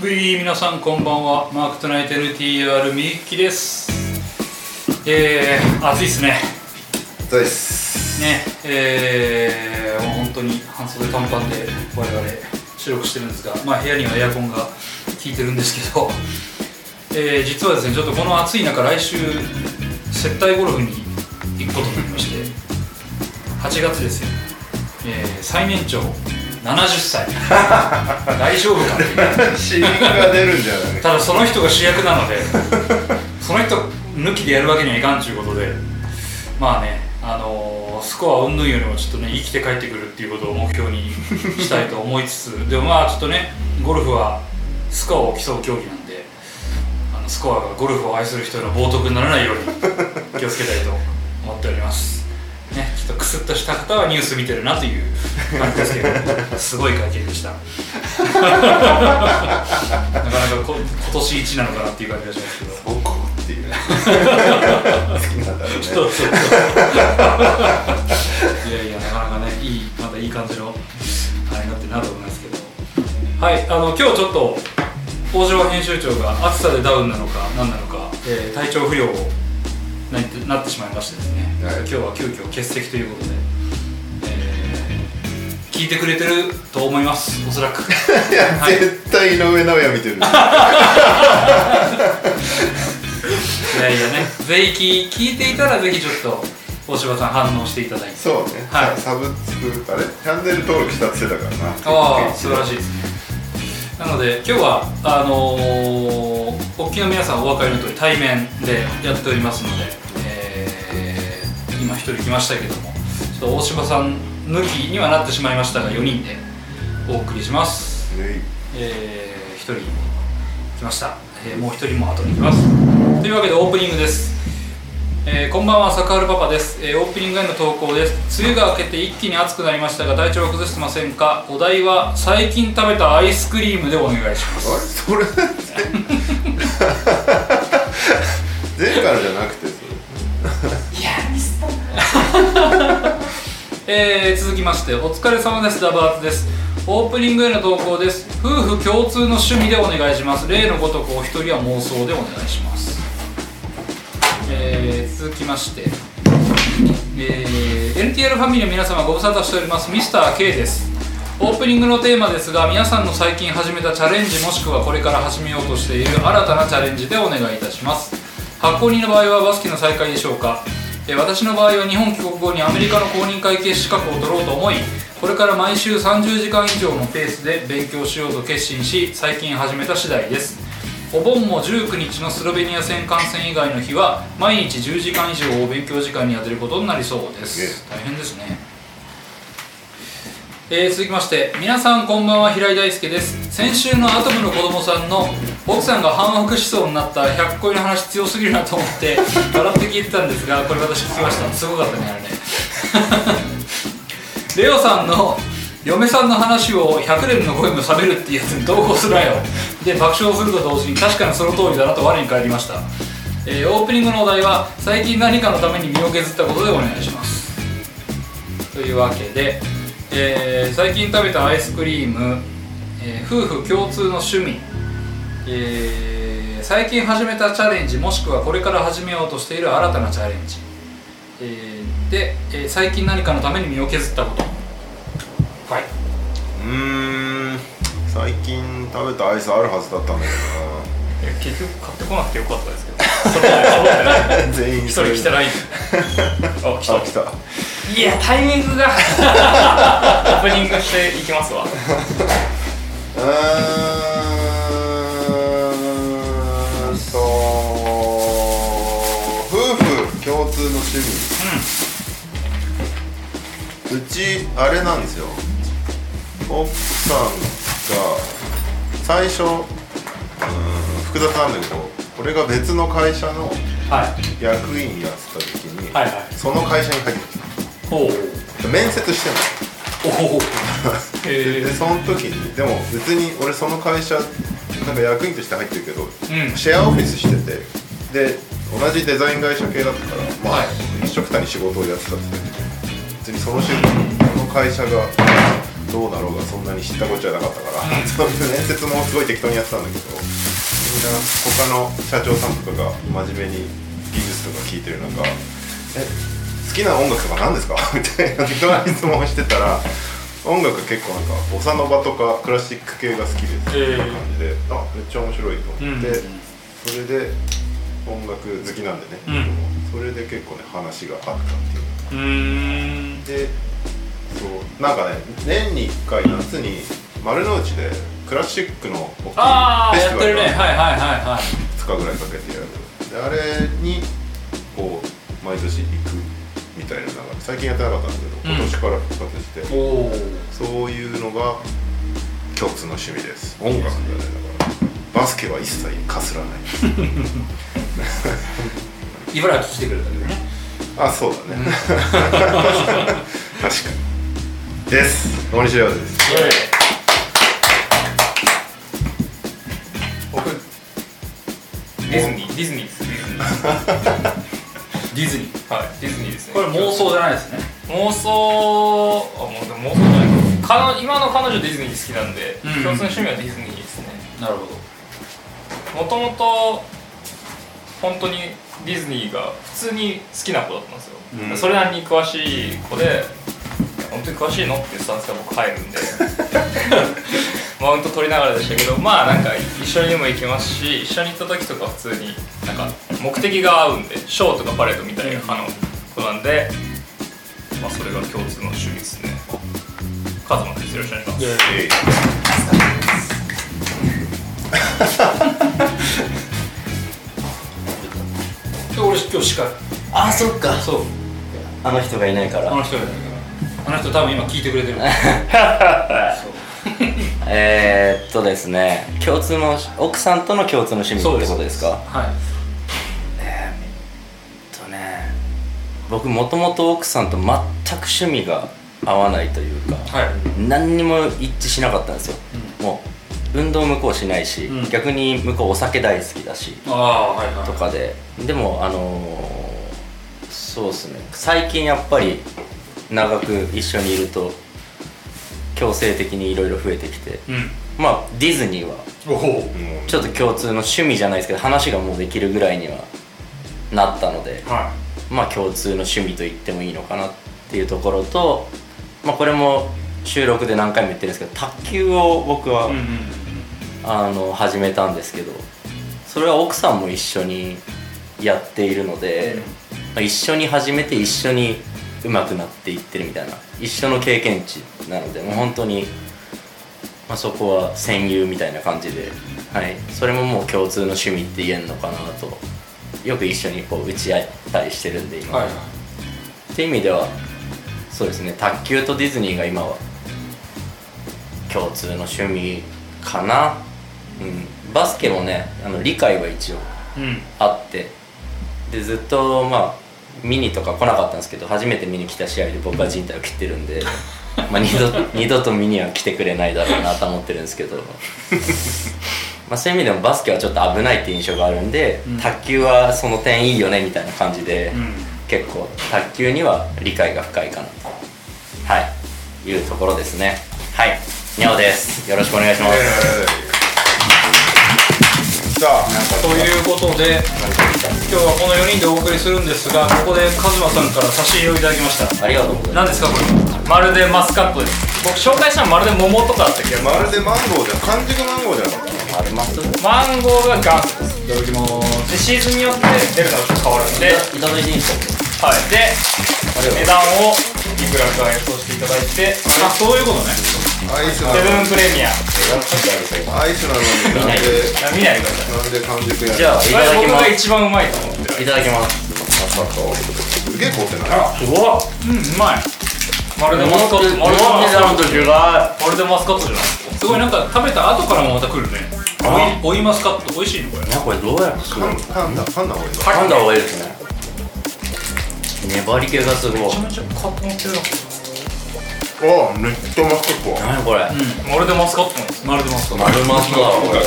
ブイ皆さんこんばんは。マークトナイト NTR みゆきです。えー、暑いですね。そうです。ねえー、もう本当に半袖短パンで我々収録してるんですがまあ部屋にはエアコンが効いてるんですけどえー、実はですねちょっとこの暑い中来週接待ゴルフに行くことになりまして8月ですよ、えー、最年長70歳。大丈夫かっていうシーンが出るんじゃない？ただその人が主役なのでその人抜きでやるわけにはいかんということでまあねあのースコア云々よりもちょっとね生きて帰ってくるっていうことを目標にしたいと思いつつ でもまあちょっとねゴルフはスコアを競う競技なんであのスコアがゴルフを愛する人の冒涜にならないように気をつけたいと思っておりますねちょっとクスッとした方はニュース見てるなという感じですけど すごい会見でした。なかなかこ今年一なのかなっていう感じがしますけど。そこっていう 好きなんだろうね。そうそうそう。いやいやなかなかねいいまたいい感じのあれになってるなと思いますけど。はいあの今日ちょっと大城編集長が暑さでダウンなのか何なのか、えー体調不良をなってなってしまいましてですね、はい。今日は急遽欠席ということで、えー聞いてくれてると思います。おそらく。いや、はい。絶対井上尚弥見てる。いやいやね。ぜひ聞いていたらぜひちょっと大柴さん反応していただいて。そうね、はい。サブスクあれチャンネル登録したってたから。なああ素晴らしい。ですねなので今日はあのー、おっきの皆さんお分かりの通り対面でやっておりますので、えー今一人来ましたけどもちょっと大柴さん抜きにはなってしまいましたが4人でお送りします。ねえー、1人来ました、えーもう1人も後に来ます。というわけでオープニングです、えーこんばんは坂原パパです、えーオープニングへの投稿です。梅雨が明けて一気に暑くなりましたが体調を崩してませんか？お題は最近食べたアイスクリームでお願いします。あれ？それ？前回のじゃなくて。そ えー続きましてお疲れ様です。ダバーツです。オープニングへの投稿です。夫婦共通の趣味でお願いします。例のごとくお一人は妄想でお願いします。えー続きましてえー NTR ファミリーの皆様ご無沙汰しております。ミスター K です。オープニングのテーマですが皆さんの最近始めたチャレンジもしくはこれから始めようとしている新たなチャレンジでお願いいたします。発行人の場合はバスケの再開でしょうか？えー私の場合は日本帰国後にアメリカの公認会計資格を取ろうと思いこれから毎週30時間以上のペースで勉強しようと決心し最近始めた次第です。お盆も19日のスロベニア戦観戦以外の日は毎日10時間以上を勉強時間に充てることになりそうです。大変ですね。えー続きまして皆さんこんばんは平井大輔です。先週のアトムの子供さんの奥さんが反復しそうになった100個の話強すぎるなと思って笑って聞いてたんですがこれ私聞きました。すごかったねあれね。レオさんの嫁さんの話を100年の声も冷めるっていうやつに同行するなよ。で爆笑すると同時に確かにその通りだなと我に返りました、えーオープニングのお題は最近何かのために身を削ったことでお願いします。というわけで、えー最近食べたアイスクリーム、えー夫婦共通の趣味、えー最近始めたチャレンジもしくはこれから始めようとしている新たなチャレンジ、えーで、えー最近何かのために身を削ったこと。はい。うーん。最近食べたアイスあるはずだったんだ結局買ってこなくてよかったですけど。全員一人来てない。あ来た。あ来た。いやタイミングが。オープニングしていきますわ。うー共通の趣味うちあれなんですよ。奥さんが最初うーん複雑なんだけど俺が別の会社のはい。役員やってた時に、はいはい。その会社に入ってきほう。た面接してんの。おお へでその時にでも別に俺その会社なんか役員として入ってるけど、うん。シェアオフィスしててで同じデザイン会社系だったから一緒くたに仕事をやってたって別にその仕事その会社がどうだろうがそんなに知ったこっちゃなかったから、その面接もすごい適当にやってたんだけどみんな他の社長さんとかが真面目に技術とか聞いてる中「え好きな音楽とか何ですか? 」みたいな適当な質問をしてたら音楽結構なんかボサノバとかクラシック系が好きですっていう感じで、あめっちゃ面白いと思って、うん。それで音楽好きなんでね、うん。それで結構ね話があったっていう。うーん。でそうなんかね年に1回夏に丸の内でクラシックの大きいフェスやってるね。ティバルがはいはいはいはい。2日ぐらいかけてやる。であれにこう毎年行くみたいなのが最近やってなかったんだけど、うん。今年から復活してそういうのが共通の趣味です。音楽だねだからバスケは一切かすらない 茨城来てくれたけどね。あそうだね。確かに。です。大西亮です。僕ディズニー。ディズニーです。ディズニー。ディズニー。はいディズニーですね。これ妄想じゃないですね。妄想あもうでも妄想じゃない。か彼女今の彼女ディズニー好きなんで、うん。共通の趣味はディズニーですね。なるほど。もともと本当にディズニーが普通に好きな子だったんですよ、うん。それなりに詳しい子で本当に詳しいのっていうスタンスが僕入るんで。マウント取りながらでしたけどまあなんか一緒にも行きますし一緒に行った時とか普通になんか目的が合うんでショーとかパレードみたいな派の子なんで、まあ、それが共通の趣味ですね。カズマですよろしくお願いします えいで俺今日司会あそっか。そう。あの人がいないから。あの人がいるから。あの人多分今聞いてくれてる。えー、っとですね。共通の奥さんとの共通の趣味ってことですか？はい。えーっとね。僕もともと奥さんと全く趣味が合わないというかはい。何にも一致しなかったんですよ、もう運動向こうしないし、うん。逆に向こうお酒大好きだしとかで。でもあのーそうですね。最近やっぱり長く一緒にいると強制的にいろいろ増えてきて。うん。まあディズニーはちょっと共通の趣味じゃないですけど話がもうできるぐらいにはなったのではまあ共通の趣味と言ってもいいのかなっていうところとまあこれも収録で何回も言ってるんですけど卓球を僕は、いうんうん。あの始めたんですけどそれは奥さんも一緒にやっているので、まあ一緒に始めて一緒に上手くなっていってるみたいな一緒の経験値なのでもう本当に、まあ、そこは戦友みたいな感じで、はい、それももう共通の趣味って言えんのかなとよく一緒にこう打ち合ったりしてるんで今、はいはい。っていう意味ではそうですね卓球とディズニーが今は共通の趣味かな。うん。バスケもねあの理解は一応うん。あって。でずっとまあ見にとか来なかったんですけど初めて見に来た試合で僕は人体を切ってるんで まあ二度二度と見には来てくれないだろうなと思ってるんですけど。まあそういう意味でもバスケはちょっと危ないって印象があるんで、うん。卓球はその点いいよねみたいな感じで、うん。結構卓球には理解が深いかなと。はい。いうところですね。はいにゃおです。よろしくお願いします、さあということで今日はこの4人でお送りするんですがここでカズマさんから差し入れをいただきました。ありがとうございま何ですかこれ？まるでマスカットです。僕紹介したのまるで桃とかだった気がするまるでマンゴーじゃん。完熟マンゴーじゃなかったすあります。マンゴーが元祖です。いただきます。でシーズンによって出るのがちょっと変わるんで、いただいていいですか？はい、でありがとう値段をいくらか予想していただいて。セあそういうことね。アイスなブンプレミア。アイスなのになんで。あ見ないでください。なんで完熟やじゃあいただき僕がます一番うまいと思って。るいただきます。まさか。すげえ凍ってない。すごいうんうまい。まるでマスカットまるでマスカットまるでマスカットじゃない？すごいなんか食べた後からもまた来るね。おいおいマスカット美味しいのこれ。いやこれどうやって作るの噛んだ噛んだ方がいいぞ噛んだ方がいいですね粘り気がすごい。めちゃめちゃカット持ってるな。あめっちゃマスカット何これ？まるでマスカットなんです。まるでマスカット。丸マスだわこれ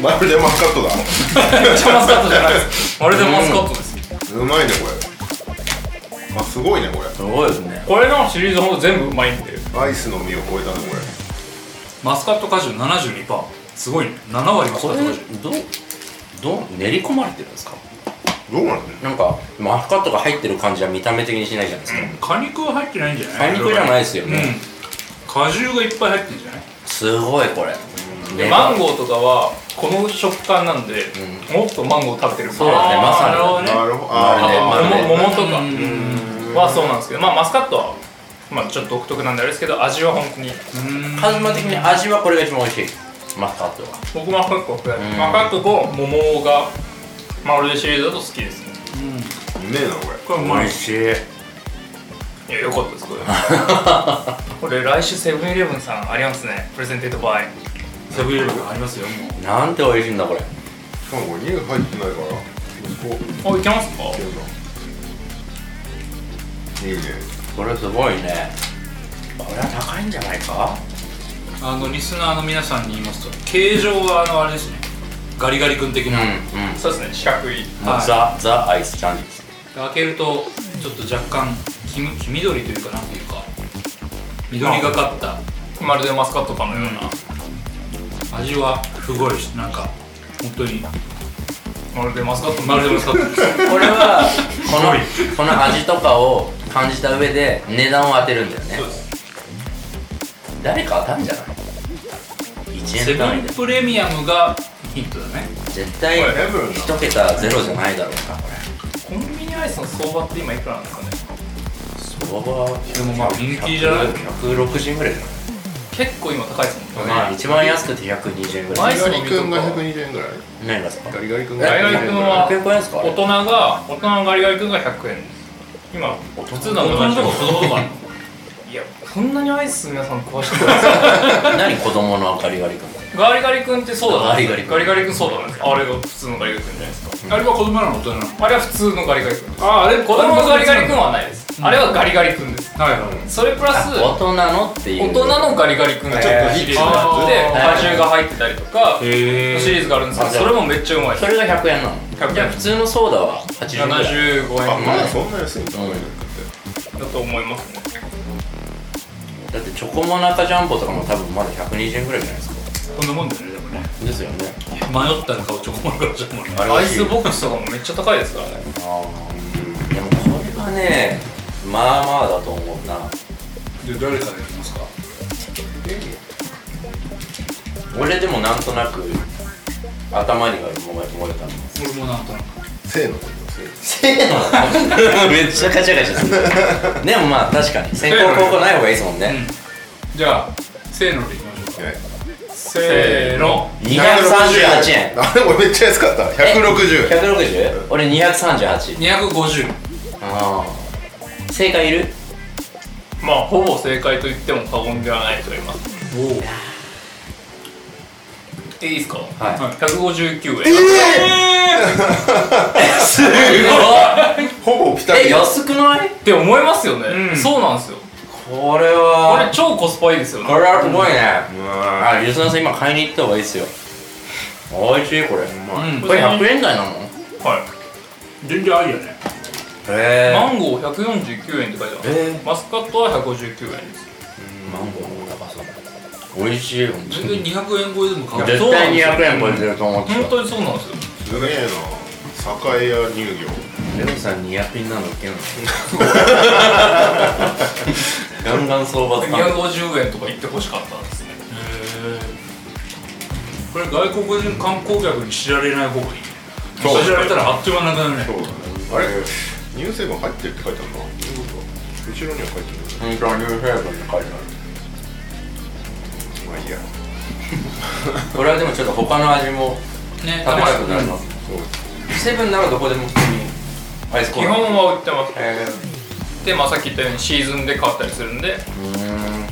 まるでマスカットだ。めっちゃマスカットじゃないです。まるでマスカットです。うまいねこれ。あすごいねこれ。すごいですね。これのシリーズほんと全部うまいんで。アイスの実を超えたのこれ。マスカット果汁72%すごいね。7割マスカこれット果汁。どうどう練り込まれてるんですか？どうなんだよ。なんかマスカットが入ってる感じは見た目的にしないじゃないですか、果肉は入ってないんじゃない？果肉じゃないですよね。うん。果汁がいっぱい入ってるんじゃない？すごいこれ。でマンゴーとかはこの食感なんで、もっとマンゴー食べてるそうだねまさに。なるほど桃桃とか。うん。はそうなんですけどまあマスカットはまあちょっと独特なんであれですけど味は本当に。うん。カズマ的に味はこれが一番美味しい。マスカットは。僕マスカットマスカットと桃がまるでシリーズだと好きですね。うめえなこれ。これうまいしい。いやよかったですこれ。これ来週セブンイレブンさんありますね。プレゼンテッドバイセブンイレブンありますよもう。なんて美味しいんだこれ。しかもこれ乳入ってないから。あいけますか？いいね。これすごいね。これは高いんじゃないか？あのリスナーの皆さんに言いますと形状はあのあれですねガリガリ君的な、うんうん。そうですね四角い。はい。ザ・ザ・アイスキャンディーです。開けるとちょっと若干黄み黄緑というかなんていうか緑がかった。まるでマスカットかのような、味はすごいしなんか本当に。まるでマスカットまるでマスカットです。これはこのこの味とかを感じた上で値段を当てるんだよね。そうです。誰か当たんじゃない？1セブ円単位で。ンプレミアムがヒントだね。絶対一桁ゼロじゃないだろうなこコンビニアイスの相場って今いくらなんですかね？れ相場はでもまあ人気じゃない？160円ぐらいじゃ結構今高いですもんね、ないまあ一番安くて120円ぐらい。アイスガリガリ君が120円ぐらい？何がですか？ガリガリ君が。ガリガリ君は100円ですかあれ？大人が大人のガリガリ君が100円です。今普通の大人とか子供とか。いやこんなにアイス皆さん詳しくない。ですか何子供のガリガリ君？ガリガリ君ってそうだガリガリ君。ガリガリ君そうだあれが普通のガリガリ君じゃないですか、あれは子供なの大人なの。あれは普通のガリガリ君ああれ子供のガリガリ君はないです、あれはガリガリ君です。はいはい。それプラス大人のっていう。大人のガリガリ君がちょっとシリーズがあってへー。果汁が入ってたりとかシリーズがあるんですけどそれもめっちゃうまいそれが100円なの？100円。じゃあ普通のソーダは？80円。ぐらい75円。ぐらいあまだそんな安いんだ。だと思いますね。だってチョコモナカジャンボとかも多分まだ120円ぐらいじゃないですかこんなもんだよねでもね。ですよね。迷ったら買うチョコモナカじゃんもんねあれアイスボックスとかもめっちゃ高いですから。ねああでもこれはねまあまあだと思うな。で誰からやりますか？俺でもなんとなく頭にが思い思い浮かんで俺もなんとなく。せーの。せーの？めっちゃカチャカチャする。でもまあ確かに。先攻後攻ない方がいいですもんね。うん。じゃあせーのでいきましょうか。はいせーの。238円。あれ俺めっちゃ安かった。160円。160? 俺238 250ああ正解いる？まあほぼ正解と言っても過言ではないと思います。おおえいいですか？はい。159円。すごい。ほぼピタリえ安くない？って思いますよね、うん。そうなんですよこれこれは超コスパいいですよ。ねこれはすごいね。うわあリスナーさん今買いに行った方がいいですよ。美味しいこれ。うまいうん。これ100円台なの？はい。全然ありやね。へマンゴー149円って書いてある、え。マスカットは159円です。マンゴーの高さ美味しい本当全然に200円超えでも買う絶対200円超えてると思ってた本当にそうなんですよ。すげえな栄屋乳業レオさん200円なのいけんの ガンガン相場使う250円とか言ってほしかったんですね。これ外国人観光客に知られない方がいい。ねそう。知られたらあっという間なくなるね。そう。だねあれ？乳成分入ってるって書いてあるな後ろには書いてる本当はニューフェーブンって書いてある。まあいいや。これはでもちょっと他の味もね楽しくなりますそう。セブンならどこでも普通にアイスコ基ーラ。本は売ってます。えでまあさっき言ったようにシーズンで変わったりするんでー、う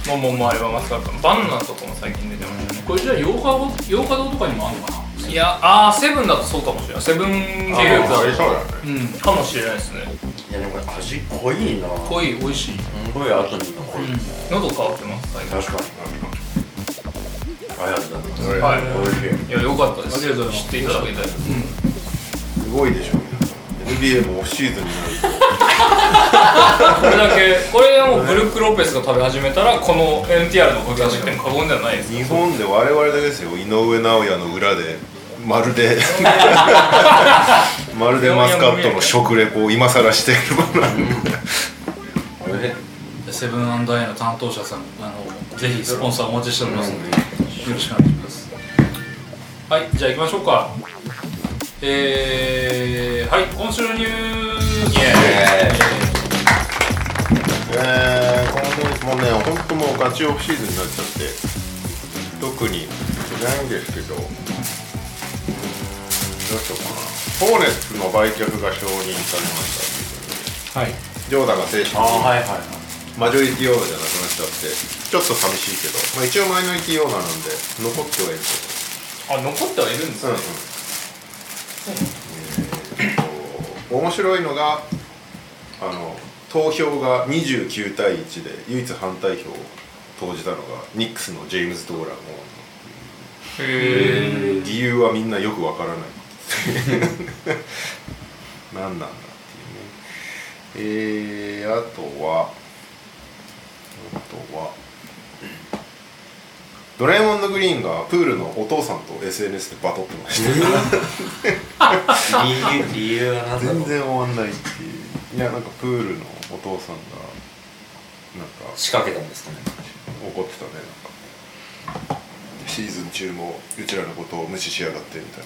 ーん桃もあればマスカットもバナナとかも最近出てましたね。これじゃあ洋華堂洋華堂とかにもあるのかな？いやあーセブンだとそうかもしれない。セブングループ。あありそうだだ。ねうんとかもしれないですね。いやでもこれ味濃いな。濃い美味しい。すごい後に残る、喉乾ってます最近。確かに。ありがとうございます。はい。はい美味しい。いや良かったです。ありがとうございます。知っていただけたいすごいでしょ NBA もオフシーズンに。なるとこれだけこれはもうブルック・ロペスが食べ始めたらこの NTR の声がしても過言ではないです日本で我々だけですよ。井上尚弥の裏でまるで まるでマスカットの食レポを今更しているものなんでセブンアイの担当者さんあのぜひスポンサーお待ちしておりますので、よろしくお願いします。はいじゃあ行きましょうかえー、はい今週のニュース。えー、このもうね本当もうガチオフシーズンになっちゃって特にないんですけどうーんどうしようかな。ホーネッツの売却が承認されましたっていうことで。はい。ジョーダンが正式にはいはいマジョリティオーナーじゃなくなっちゃってちょっと寂しいけど、まあ、一応マイノリティオーナーなんで残ってはいるけあ残ってはいるんですど、ね。うんうんえーと面白いのがあの投票が29対1で唯一反対票を投じたのがニックスのジェームズ・ドーランへえ理由はみんなよくわからない。何なんだっていうね。えー、あとはあとはドラえもんのグリーンがプールのお父さんと SNS でバトってました。理由理由は何だろう全然終わんないっていう。いやなんかプールのお父さんがなんか仕掛けたんですかね。怒ってたねなんか。シーズン中もうちらのことを無視しやがってみたい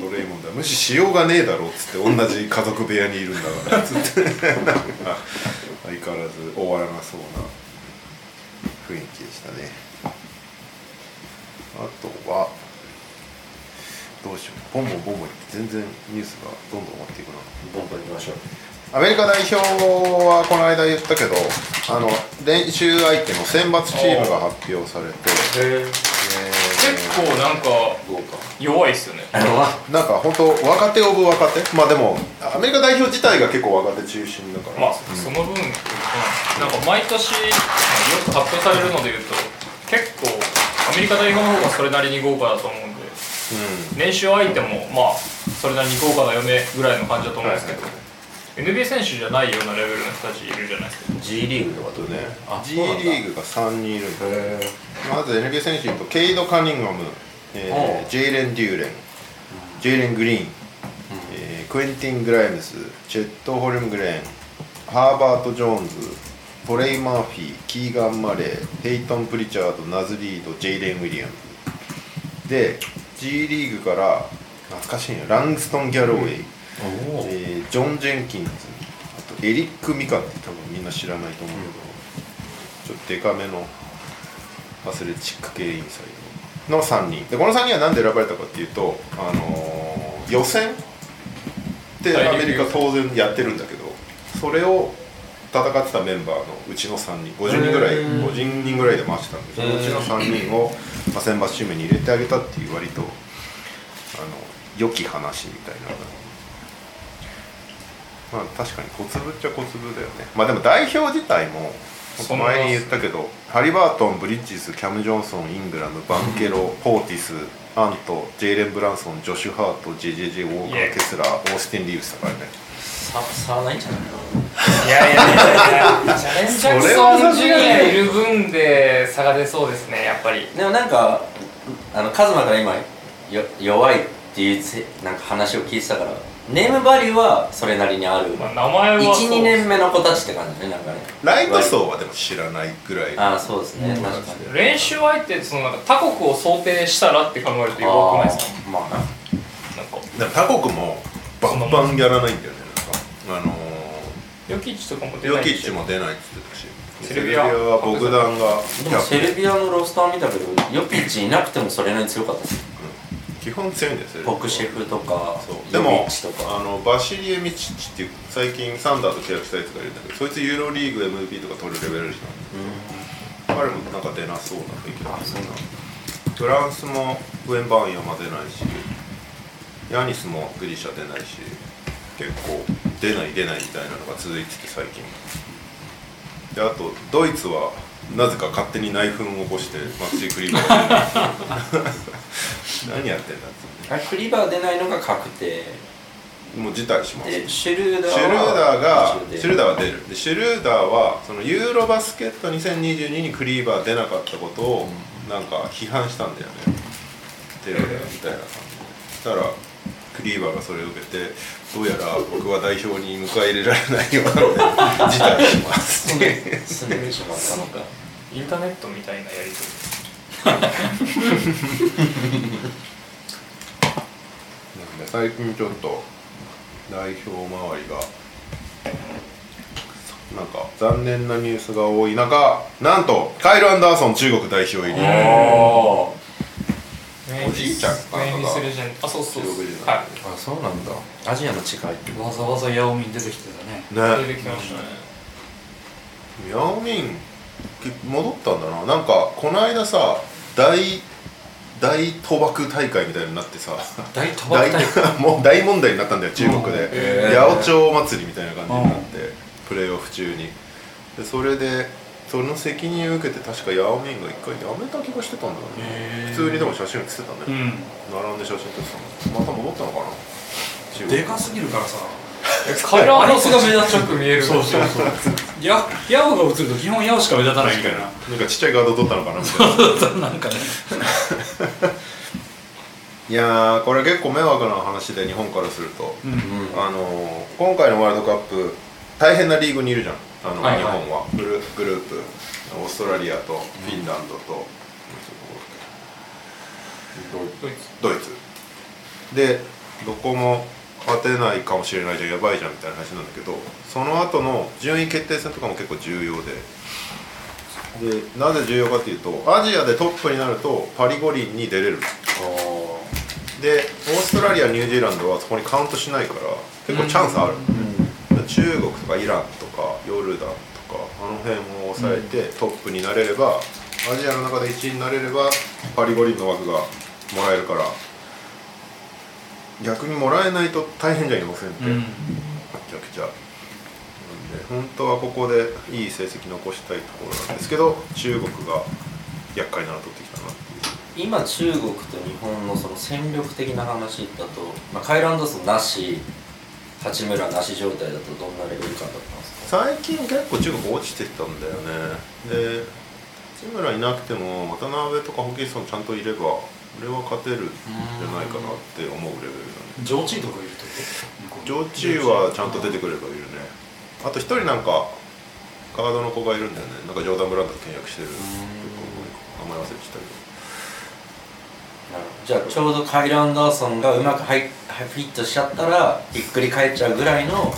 な。ドレイモンドは無視しようがねえだろっつって同じ家族部屋にいるんだから。つってなんか相変わらず終わらなそうな雰囲気でしたね。あとはどうしよう。ボンボンボンボンって全然ニュースがどんどん終わっていくな。ボンボン行きましょう。アメリカ代表はこの間言ったけどあの練習相手の選抜チームが発表されて、結構なんか弱いっすよね。なんか本当若手オブ若手。まあでもアメリカ代表自体が結構若手中心だから、まあその分なんか毎年よく発表されるのでいうと結構アメリカ代表の方がそれなりに豪華だと思うんでう練習相手もまあそれなりに豪華な嫁ぐらいの感じだと思うんですけど、はい NBA 選手じゃないようなレベルの人たちいるじゃないですか。G リーグとかんとね？あ G リーグが3人いるんでへまず NBA 選手とケイド・カニンガム、えージェイレン・デューレンジェイレン・グリーン、えークエンティン・グライムスチェット・ホルムグレーンハーバート・ジョーンズトレイ・マーフィーキーガン・マレーペイトン・プリチャードナズ・リードジェイレン・ウィリアムズ。で G リーグから懐かしいねラングストン・ギャロウェイ、えージョン・ジェンキンズ。あとエリック・ミカって多分みんな知らないと思うけど、ちょっとデカめのアスレチック系インサイドの3人。でこの3人は何で選ばれたかっていうと、あのー予選ってアメリカ当然やってるんだけどそれを戦ってたメンバーのうちの3人50人ぐらいへー。50人ぐらいで回してたんでそのうちの3人を、まあ、選抜チームに入れてあげたっていう割とあの良き話みたいな。まあ確かに小粒っちゃ小粒だよね。まあでも代表自体も前に言ったけどハリバートンブリッジスキャム・ジョンソンイングラムバンケロ ポーティスアントジェイレン・ブランソンジョシュ・ハート JJJ ウォーカーケスラーオースティン・リーブスだからね。さ差はないんじゃないいやいやいやいや。ジャレン・ジャクソンジュニアいる分で差が出そうですねやっぱり。でもなんかあのカズマから今よ弱いっていうせなんか話を聞いてたからネームバリューはそれなりにある。まあ名前はそう12年目の子たちって感じねなんかねライト層はでも知らないぐらい。ああそうですね、うん。確かに。練習相手ってそのなんか他国を想定したらって考えると弱くないですか？まあな。なんか。でも他国もバンバンやらないんだよねなんか。あのヨキッチとかもー、出ないヨキッチも出ないって言ってたし。セルビア。はボグダンがでもセルビアのロースター見たけどヨピッチいなくてもそれなりに強かったですよ基本強いんですよポクシェフとかそう。でヨビもッチとか。あのバシリエミチッチっていう最近サンダーと契約したやつがいるんだけどそいつユーロリーグ MVP とか取るレベルじゃん。彼もなんか出なそうな雰囲気だあそうなのフランスもウェンバーンヤマ出ないしヤニスもグリシャ出ないし結構出ない出ないみたいなのが続いてて最近。であとドイツはなぜか勝手に内紛を起こしてマッチクリバーが出ない何やってんだっつってあクリバー出ないのが確定。もう辞退します。でシュルーダーはシュルーダーがシュルーダーは出る。でシュルーダーはそのユーロバスケット2022にクリーバー出なかったことをなんか批判したんだよね。テレビみたいな感じで。そしたらクリーバーがそれを受けてどうやら僕は代表に迎え入れられないようなので辞退しますすねしまったのかインターネットみたいなやり取りなんで最近ちょっと代表周りがなんか残念なニュースが多い中なんとカイル・アンダーソン中国代表入りおおじいちゃんかメインフィスレジェンドあそうそう。はであそうなんだ。アジアの違いってわざわざヤオミン出てきてたね。ね。い出てきましたね。ヤオミン戻ったんだな。なんかこの間さ大大賭博大会みたいになってさ。大賭大博大会 もう大問題になったんだよ中国で。八百長祭りみたいな感じになってプレーオフ中に。でそれでその責任を受けて確かヤオミンが一回辞めた気がしてたんだよね。普通にでも写真写ってたね、うん。並んで写真撮ってたの。また戻ったのかな。でかすぎるからさ。が目立ちよく見えるそうそうそう。ヤヤオが映ると基本ヤオしか目立たないみたいな。なんかちっちゃいガード取ったのかな。みたいななんかね。いやーこれ結構迷惑な話で日本からすると、うん。あのー今回のワールドカップ大変なリーグにいるじゃん。あの、はいはい。日本は。グルグループ。オーストラリアとフィンランドと、ドイツ。ドイツ。でどこも勝てないかもしれないじゃんやばいじゃんみたいな話なんだけどその後の順位決定戦とかも結構重要で。でなぜ重要かっていうとアジアでトップになるとパリ五輪に出れる。でオーストラリアニュージーランドはそこにカウントしないから結構チャンスある、中国とかイランとかヨルダンとかあの辺を抑えてトップになれればアジアの中で1位になれればパリ五輪の枠がもらえるから逆にもらえないと大変じゃありませんって、うん。めちゃくちゃ。で本当はここでいい成績残したいところなんですけど中国が厄介なの取ってきたなっていう。今中国と日本のその戦力的な話だと、まあ、カイル・アンダーソンなし八村なし状態だとどんなレベル感だったんですか？最近結構中国落ちてたんだよね。で八村いなくても渡辺とかホキンソンちゃんといれば俺は勝てるんじゃないかなって思うレベルだね。ジョーチーとかいると？ジョーチーはちゃんと出てくればいるね。あと一人なんかガードの子がいるんだよね。なんかジョーダン・ブランドと契約してる名前忘れてたけどじゃあちょうどカイル・アンダーソンがうまく入フィットしちゃったらひっくり返っちゃうぐらいの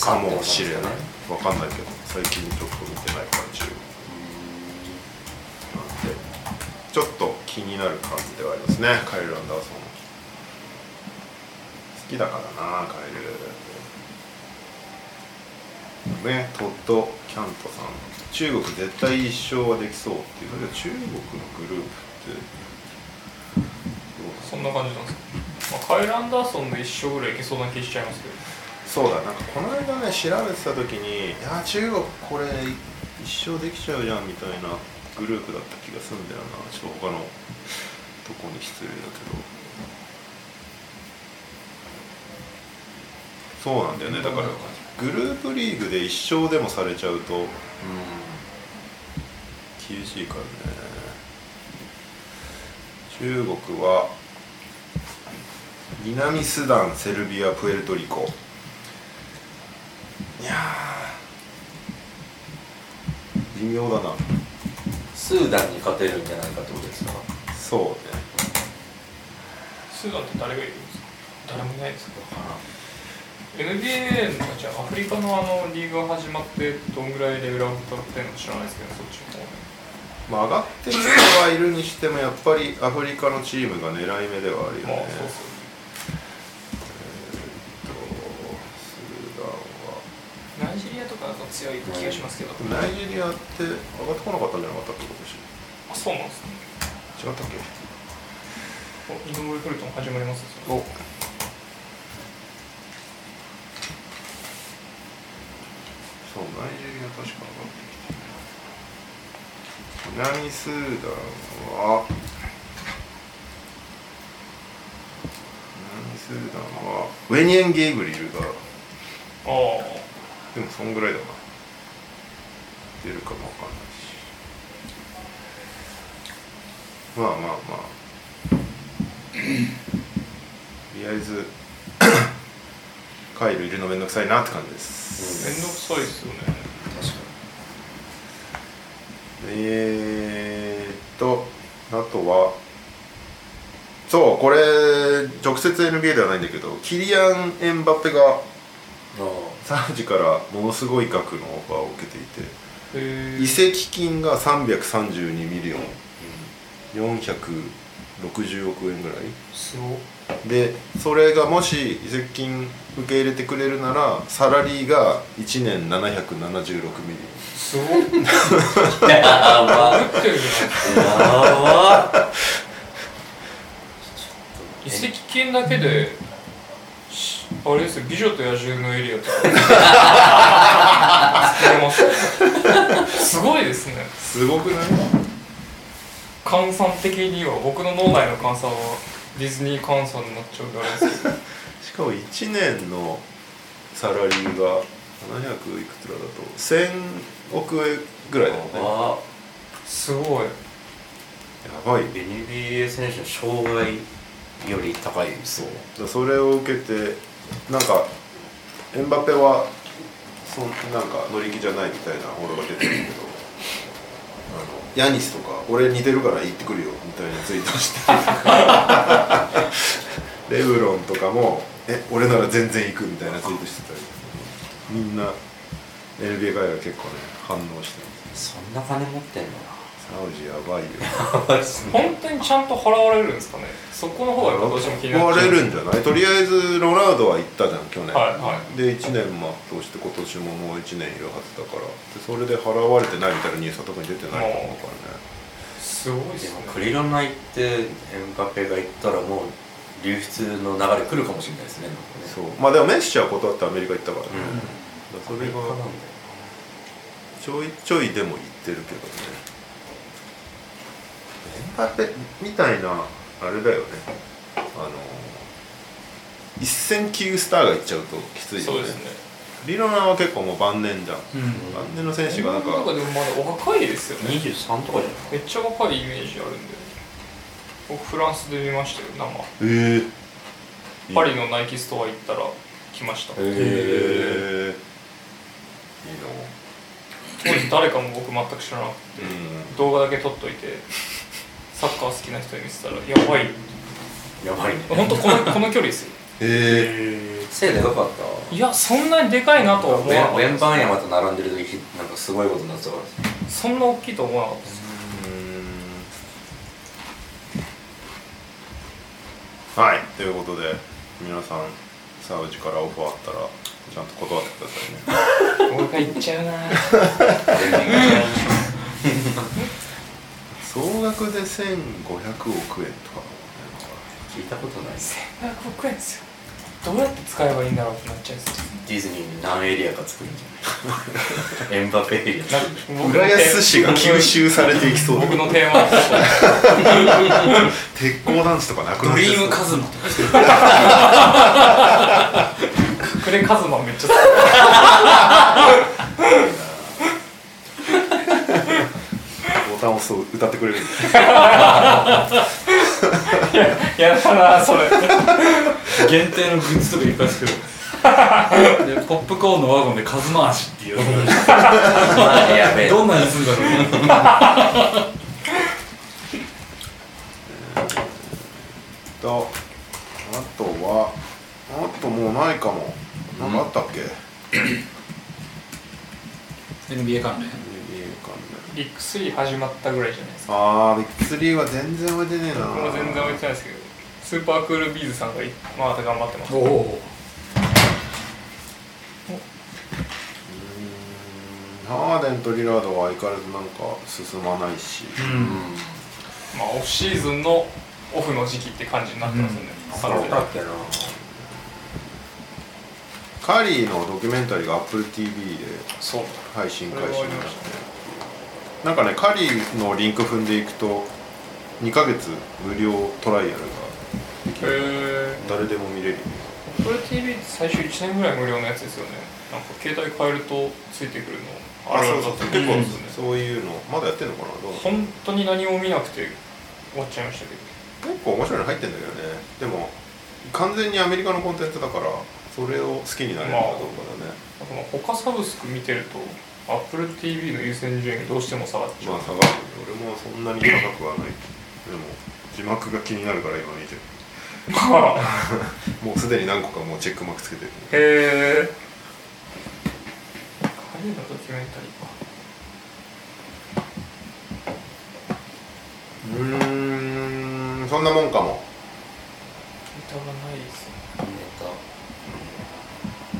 かもしれない。ねわかんないけど最近ちょっと見てないから中国なんでちょっと気になる感じではありますね。カイル・アンダーソン。好きだからなカイル。ねトッド・キャントさん。中国絶対一勝はできそうっていうだけど中国のグループってそんな感じなんですか、まあ、カイル・アンダーソンで一勝ぐらいいけそうな気しちゃいますけど。そうだな。んかこの間ね調べてた時にいや中国これ一生できちゃうじゃんみたいなグループだった気がするんだよな。ちょっと他のとこに失礼だけど。そうなんだよね。だからグループリーグで一勝でもされちゃうとうん厳しいからね。中国は南スダンセルビアプエルトリコ。いやー。微妙だな。スーダンに勝てるんじゃないかってことですか？そうね。スーダンって誰がいるんですか？誰もいないですか？NBA のじゃあアフリカのあのリーグが始まってどんぐらいレベルアップってるの知らないですけどそっちの方ね。まあ上がってる人はいるにしてもやっぱりアフリカのチームが狙い目ではあるよね。まあそうっすよえーっとスーダンはナイジェリアとかだと強い気がしますけど、ナイジェリアって上がってこなかったんじゃなかったっけ今あそうなんですね。年違ったっけ？お井上フルトン始まりますよ。お。そうナイジェリア確か上がってきて南スーダンは。南ス通弾は。ウェニエン・ゲイグリルがあ。でもそんぐらいだな出るかもわかんないし。まあまあまあ。とりあえず カイルいるのめんどくさいなって感じです、あめんどくさいですよね。確かえーっとあとはそうこれ直接 NBA ではないんだけどキリアン・エンバペがサウジからものすごい額のオファーを受けていて。へ移籍金が332 million。460億円ぐらい。すごっ。でそれがもし移籍金受け入れてくれるならサラリーが1年776ミリすごっ。あ やばやば移籍金だけでしあれですよ美女と野獣のエリアとか。作れます。すごいですね。すごくない？換算的には僕の脳内の換算はディズニー換算になっちゃうんであれですけど。しかも1年のサラリーが700いくつらだと1000億円ぐらいだもんね。すごい。やばい。NBA 選手の障害より高いそう。だそれを受けてなんかエンバペはそんなんか乗り気じゃないみたいな報道が出てるけどあのヤニスとか俺似てるから行ってくるよみたいなツイートしてレブロンとかもえ俺なら全然行くみたいなツイートしてたり。みんな NBA 界は結構ね反応してます。そんな金持ってんのサウジやばいよ。本当にちゃんと払われるんですかね？そこの方がやっぱどうしても気になっちゃう。壊れるんじゃない？とりあえずロナウドは行ったじゃん去年、はいはい。で1年全うして今年ももう1年いるはずだから。でそれで払われてないみたいなニュースは特に出てないと思うからね。すごいでですもねクリロナ行ってエンバペが行ったらもう流出の流れ来るかもしれないですねそう。まあでもメッシは断ってアメリカ行ったからね、うん。だからそれがちょいちょいでも行ってるけどねエンバペみたいなあれだよね。あの一戦級スターが行っちゃうときついよね。そうですね。リロナは結構もう晩年じゃん。うん。晩年の選手がなんかなんかでもまだお若いですよね。23とかじゃめっちゃ若いイメージあるんで。僕フランスで見ましたよ生。ええ。パリのナイキストア行ったら来ました。へへええ。いいな。当時誰かも僕全く知らなくてうん。動画だけ撮っといてサッカー好きな人に見せたらやばい。やばい。ね本当この この距離ですよ。へえ背でかかった。いやそんなにでかいなとは思わなかった。円盤山と並んでる時なんかすごいことになってたからそんな大きいと思わなかったですはいということで皆さんサウジからオファーあったらちゃんと断ってくださいね。俺が行っちゃうな 総額で1500億円とか聞いたことない。です100億円ですよ。どうやって使えばいいんだろうってなっちゃうんですよディズニーに何エリアか作るんじゃない？エンバペエリア。浦安市が吸収されていきそうだ僕のテーマ鉄鋼団地とかなくなドリって。そうームカズマとか。隠れカズマめっちゃボタンを押すと歌ってくれるんで やだなそれ。限定のグッズとかいっぱい作る。でポップコーンのワゴンでカズマ足っていう。やべえ。どんなにすんだろう。とあとはあともうないかも。なんかあったっけ、NBA 関連？ビッグ3始まったぐらいじゃないですか。あービッグスリーは全然置いてねえな。僕も全然置いてないですけどスーパークールビーズさんがいまた頑張ってます。おお。うーん。ハーデンとリラードは相変わらずなんか進まないし、うん。まあオフシーズンのオフの時期って感じになってますよね、そう。完全にだっけなカリーのドキュメンタリーが AppleTV でそう。配信開始になってなんかねカリーのリンク踏んでいくと2ヶ月無料トライアルができる。へえだ誰でも見れる。よこれ TV 最初1年ぐらい無料のやつですよね。なんか携帯変えるとついてくるの。あるあるだった結構そういうのまだやってんのかなどう本当に何も見なくて終わっちゃいましたけど。結構面白いの入ってんだけどね。でも完全にアメリカのコンテンツだからそれを好きになれるかどうかだね、まあ他サブスク見てると AppleTV の優先順位がどうしても下がっちゃう、まあ下がる。俺もそんなに高くはない。でも字幕が気になるから今見てる。まあ。もうすでに何個かもうチェックマークつけてる。へえ。彼のドキュメンタリーか。うーんそんなもんかも。歌がないですね。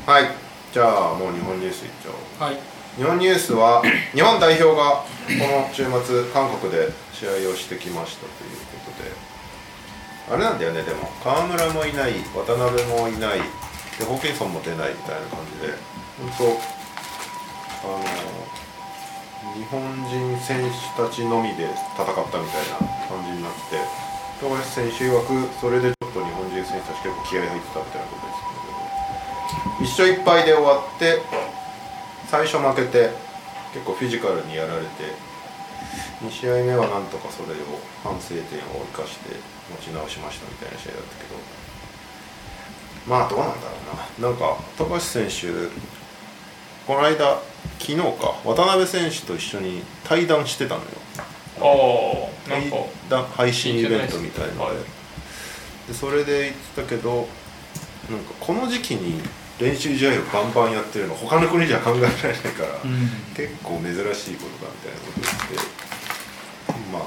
はい。じゃあもう日本ニュースいっちゃおうはい日本ニュースは 日本代表がこの週末韓国で試合をしてきましたということで。あれなんだよねでも。河村もいない渡辺もいない。でホーキンソンも出ないみたいな感じで。本当あの日本人選手たちのみで戦ったみたいな感じになって富樫選手曰くそれでちょっと日本人選手たち結構気合い入ってたみたいなことですけど。一勝一敗で終わって最初負けて結構フィジカルにやられて2試合目はなんとかそれを反省点を生かして持ち直しましたみたいな試合だったけど。まあどうなんだろうな。なんか富樫選手この間昨日か渡辺選手と一緒に対談してたのよ。ああなんか対談配信イベントみたいので,、はいでそれで言ってたけどなんかこの時期に練習試合をバンバンやってるの他の国じゃ考えられないから、結構珍しいことだみたいなこと言ってまあ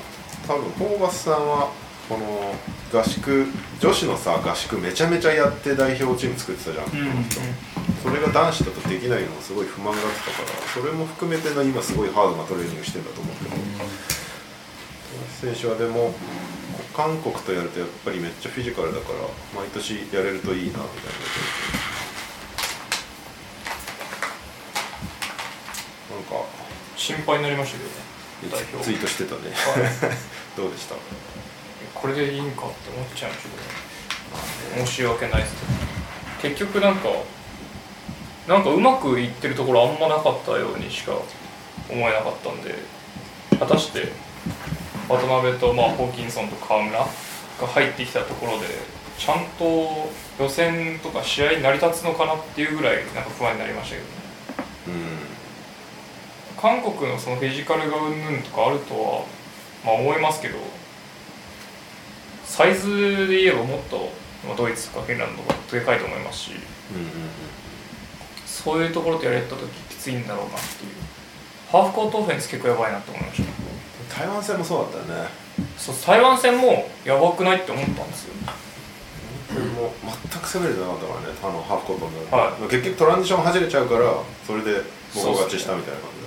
多分ホーバスさんはこの合宿女子のさ合宿めちゃめちゃやって代表チーム作ってたじゃん、うんそれが男子だとできないのもすごい不満があってたからそれも含めての今すごいハードなトレーニングしてんだと思うけど、選手はでも韓国とやるとやっぱりめっちゃフィジカルだから毎年やれるといいなみたいななんか心配になりましたけどね。代表。ツイートしてたね、はい。どうでした？これでいいんかって思っちゃいましたけど申し訳ないですけど。結局なんかなんかうまくいってるところあんまなかったようにしか思えなかったんで。果たして渡辺と、まあ、ホーキンソンと河村が入ってきたところでちゃんと予選とか試合に成り立つのかなっていうぐらいなんか不安になりましたけどね。うん韓国のそのフィジカルがうんぬんとかあるとは、まあ、思いますけどサイズで言えばもっと、まあ、ドイツとかフィンランドがでかいと思いますしうんうんそういうところとやれた時きついんだろうなっていう。ハーフコートオフェンス結構やばいなって思いました。台湾戦もそうだったよね。そう台湾戦もやばくないって思ったんですよ。も全く攻めれてなかったからねあのハーフコートになると、は結局トランジション外れちゃうからそれで僕勝ちしたみたいな感じ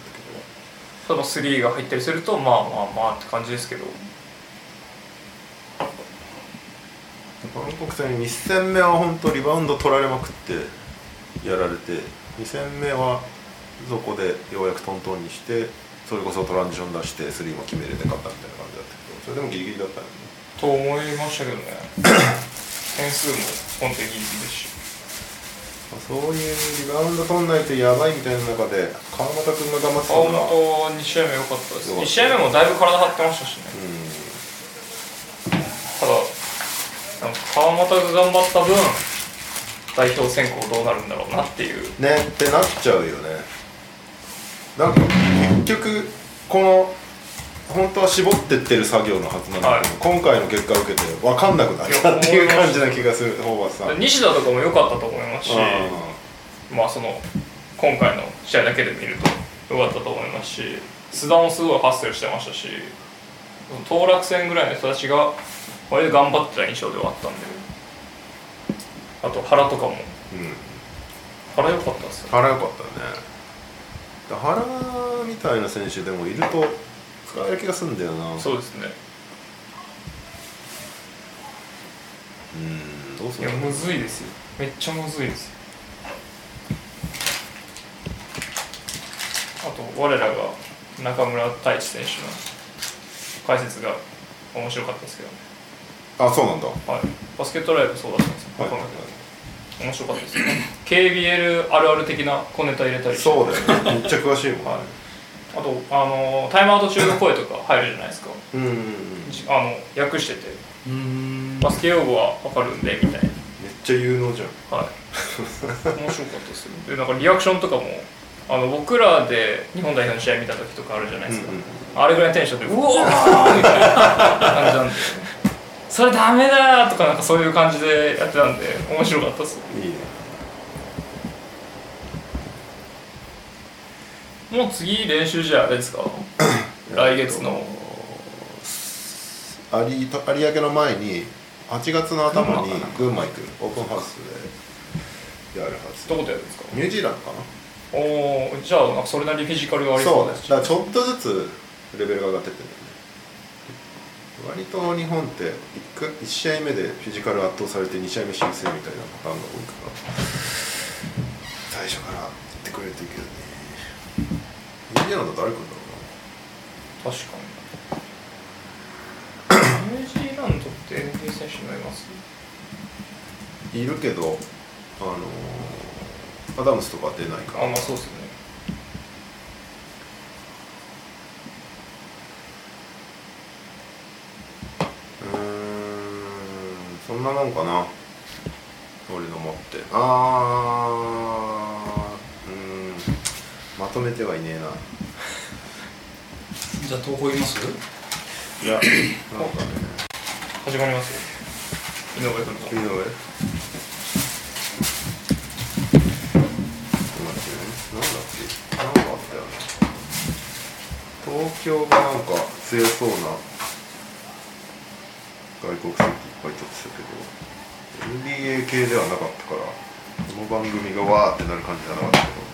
そのスリーが入ったりするとまあまあまあって感じですけど。韓国戦1戦目は本当リバウンド取られまくってやられて2戦目はそこでようやくトントンにしてそれこそトランジション出してスリーも決めれて勝ったみたいな感じだったけどそれでもギリギリだったよね。と思いましたけどね。点数も本当にギリギリですしそういうリバウンド取んないとやばいみたいな中で川又君が頑張ってたあのが本当2試合目良かったです良かった。1試合目もだいぶ体張ってましたしね。ただなんか川又が頑張った分代表選考どうなるんだろうなっていう。うんねってなっちゃうよね。なんか結局この本当は絞ってってる作業のはずなんだけど、今回の結果を受けて分かんなくなったっていう感じな気がするホーバスさん。西田とかも良かったと思いますしうまあその今回の試合だけで見ると良かったと思いますし須田もすごいハッスルしてましたし当落戦ぐらいの人たちが割と頑張ってた印象ではあったんであと原とかも。んうん。原良かったですよ。原良かったね。だ原みたいな選手でもいると使える気がするんだよな。そうですね。うんどうするいやむずいですよ。めっちゃむずいですよ。あと我らが中村太一選手の解説が面白かったですけどね。あそうなんだ。はい、バスケットライブそうだったんですよ、はい。面白かったですね。KBL あるある的な小ネタ入れたりして。そうだよね。めっちゃ詳しいもん、はいあとあのタイムアウト中の声とか入るじゃないですか。うん。うんうんめっじあの訳してて。うーん。バスケ用語は分かるんでみたいちゃ有能じゃん。なはい。面白かったですよ。でなんかリアクションとかもあの僕らで日本代表の試合見た時とかあるじゃないですか、うんうん。あれぐらいのテンションで「うおー!」みたいな感じなんで「それダメだ!」とかなんかそういう感じでやってたんで面白かったですいいねもう次練習じゃあれですか？来月の。有有明の前に8月の頭に群馬行く。オープンハウスでやるはず。どこでやるんですか？ニュージーランドかな。おおじゃあそれなりにフィジカルがありそそううですだからちょっとずつレベルが上がってってるんだよね。割と日本って 1, 1試合目でフィジカル圧倒されて2試合目修正みたいなパターンが多いから最初から行ってくれるといいけどねニュージーランド誰来るんだろ確かに。ニュージーランドって NBA 選手もいます？うないるけどあのーアダムスとか出ないから。あまあそうですよね。んそんなもんかな。俺の持って。あー。うーんまとめてはいねえな。じゃあ投稿言います？いや。なん。かね始まりますよ。井上君と。次の上なんだっけ？なんかあったよね。東京がなんか強そうな外国籍いっぱい取ってたけど NBA 系ではなかったからこの番組がわーってなる感じじゃなかったけど。まあ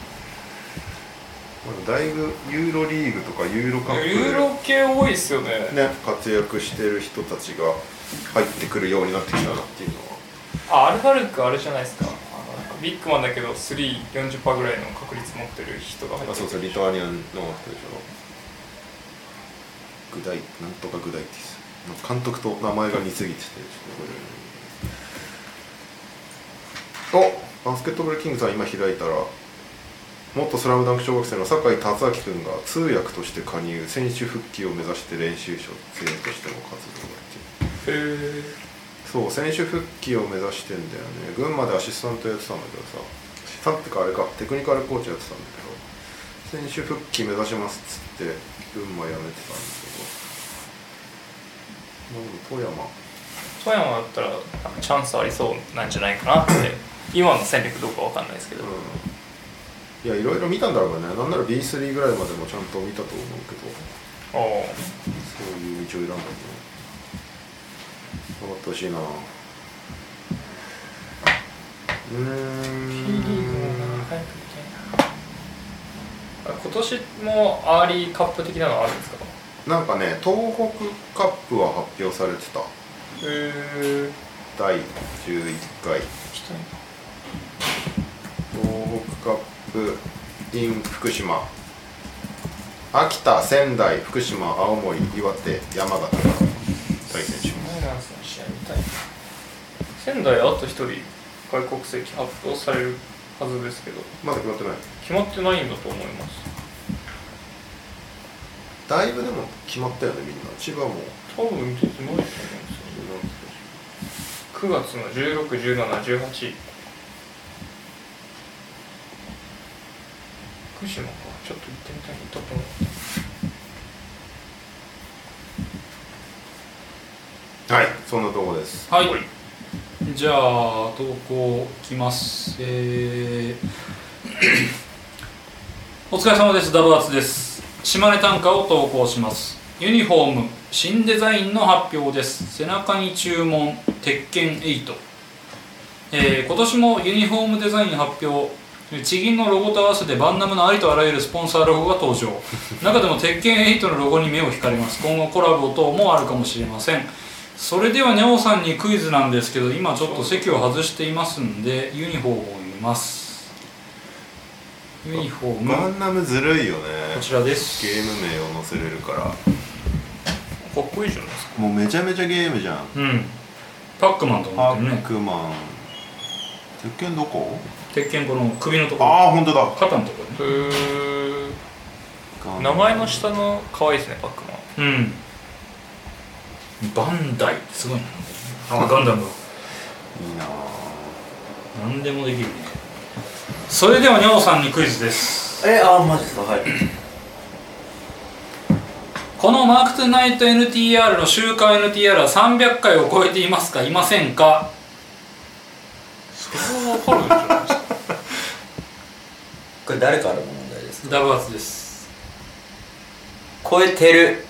だいぶユーロリーグとかユーロカップでユーロ系多いですよね。ね、活躍してる人たちが入ってくるようになってきたなっていうのは。あアルファルクあれじゃないですか。あのなんかビッグマンだけど340%ぐらいの確率持ってる人が入ってあそうそうリトアニアンの人でしょ。グダイなんとかグダイティス。監督と名前が似すぎててちょっとこれ。おバスケットボールキングさん今開いたら元スラムダンク小学生の酒井達明君が通訳として加入選手復帰を目指して練習生としても活動をやってへえそう選手復帰を目指してんだよね。群馬でアシスタントやってたんだけどさ。アシスタントってかあれかテクニカルコーチやってたんだけど選手復帰目指しますっつって群馬辞めてたんだけど。富山。富山だったらチャンスありそうなんじゃないかなって今の戦力どうかわかんないですけど、うんいやいろいろ見たんだろうね。なんなら B3 ぐらいまでもちゃんと見たと思うけど。ああ。そういう道を選んだんだね頑張ってほしいな。うーん。 B リーグもな早く行きたいな。あ今年もアーリーカップ的なのあるんですか？なんかね東北カップは発表されてた。へえ第11回。東北カップ in 福島。秋田仙台福島青森岩手山形。が対戦します。仙台あと一人外国籍発表されるはずですけど。まだ決まってない。決まってないんだと思います。だいぶでも決まったよねみんな。千葉も。多分出てないと思うんですよ。9月の161718福島かちょっと行ってみたい行ったことないはいそんなとこです。はい。じゃあ投稿きます。えー お疲れ様です。ダブアツです。島根短歌を投稿します。ユニフォーム新デザインの発表です。背中に注文鉄拳8、えー今年もユニフォームデザイン発表地銀のロゴと合わせてバンナムのありとあらゆるスポンサーロゴが登場。中でも鉄拳8のロゴに目を引かれます。今後コラボ等もあるかもしれません。それではにゃおさんにクイズなんですけど今ちょっと席を外していますんでユニフォームを見ます。ユニフォーム。ガンナムずるいよね。こちらです。ゲーム名を載せれるから。かっこいいじゃないですか。もうめちゃめちゃゲームじゃん。うん。パックマンとパ思ってるね。ックマン。鉄拳どこ？鉄拳この首のところ。ああ本当だ。肩のところね。へー。名前の下の可愛いですねパックマン。うん。バンダイってすごいな。あガンダム。いいな何でもできるね。それではにょうさんにクイズです。えあマジですか？はい。このマークトゥナイト NTR の週間 NTR は300回を超えていますか？いませんか？それは分かるんじゃないですか？これ誰からの問題ですか？ダブアツです。超えてる。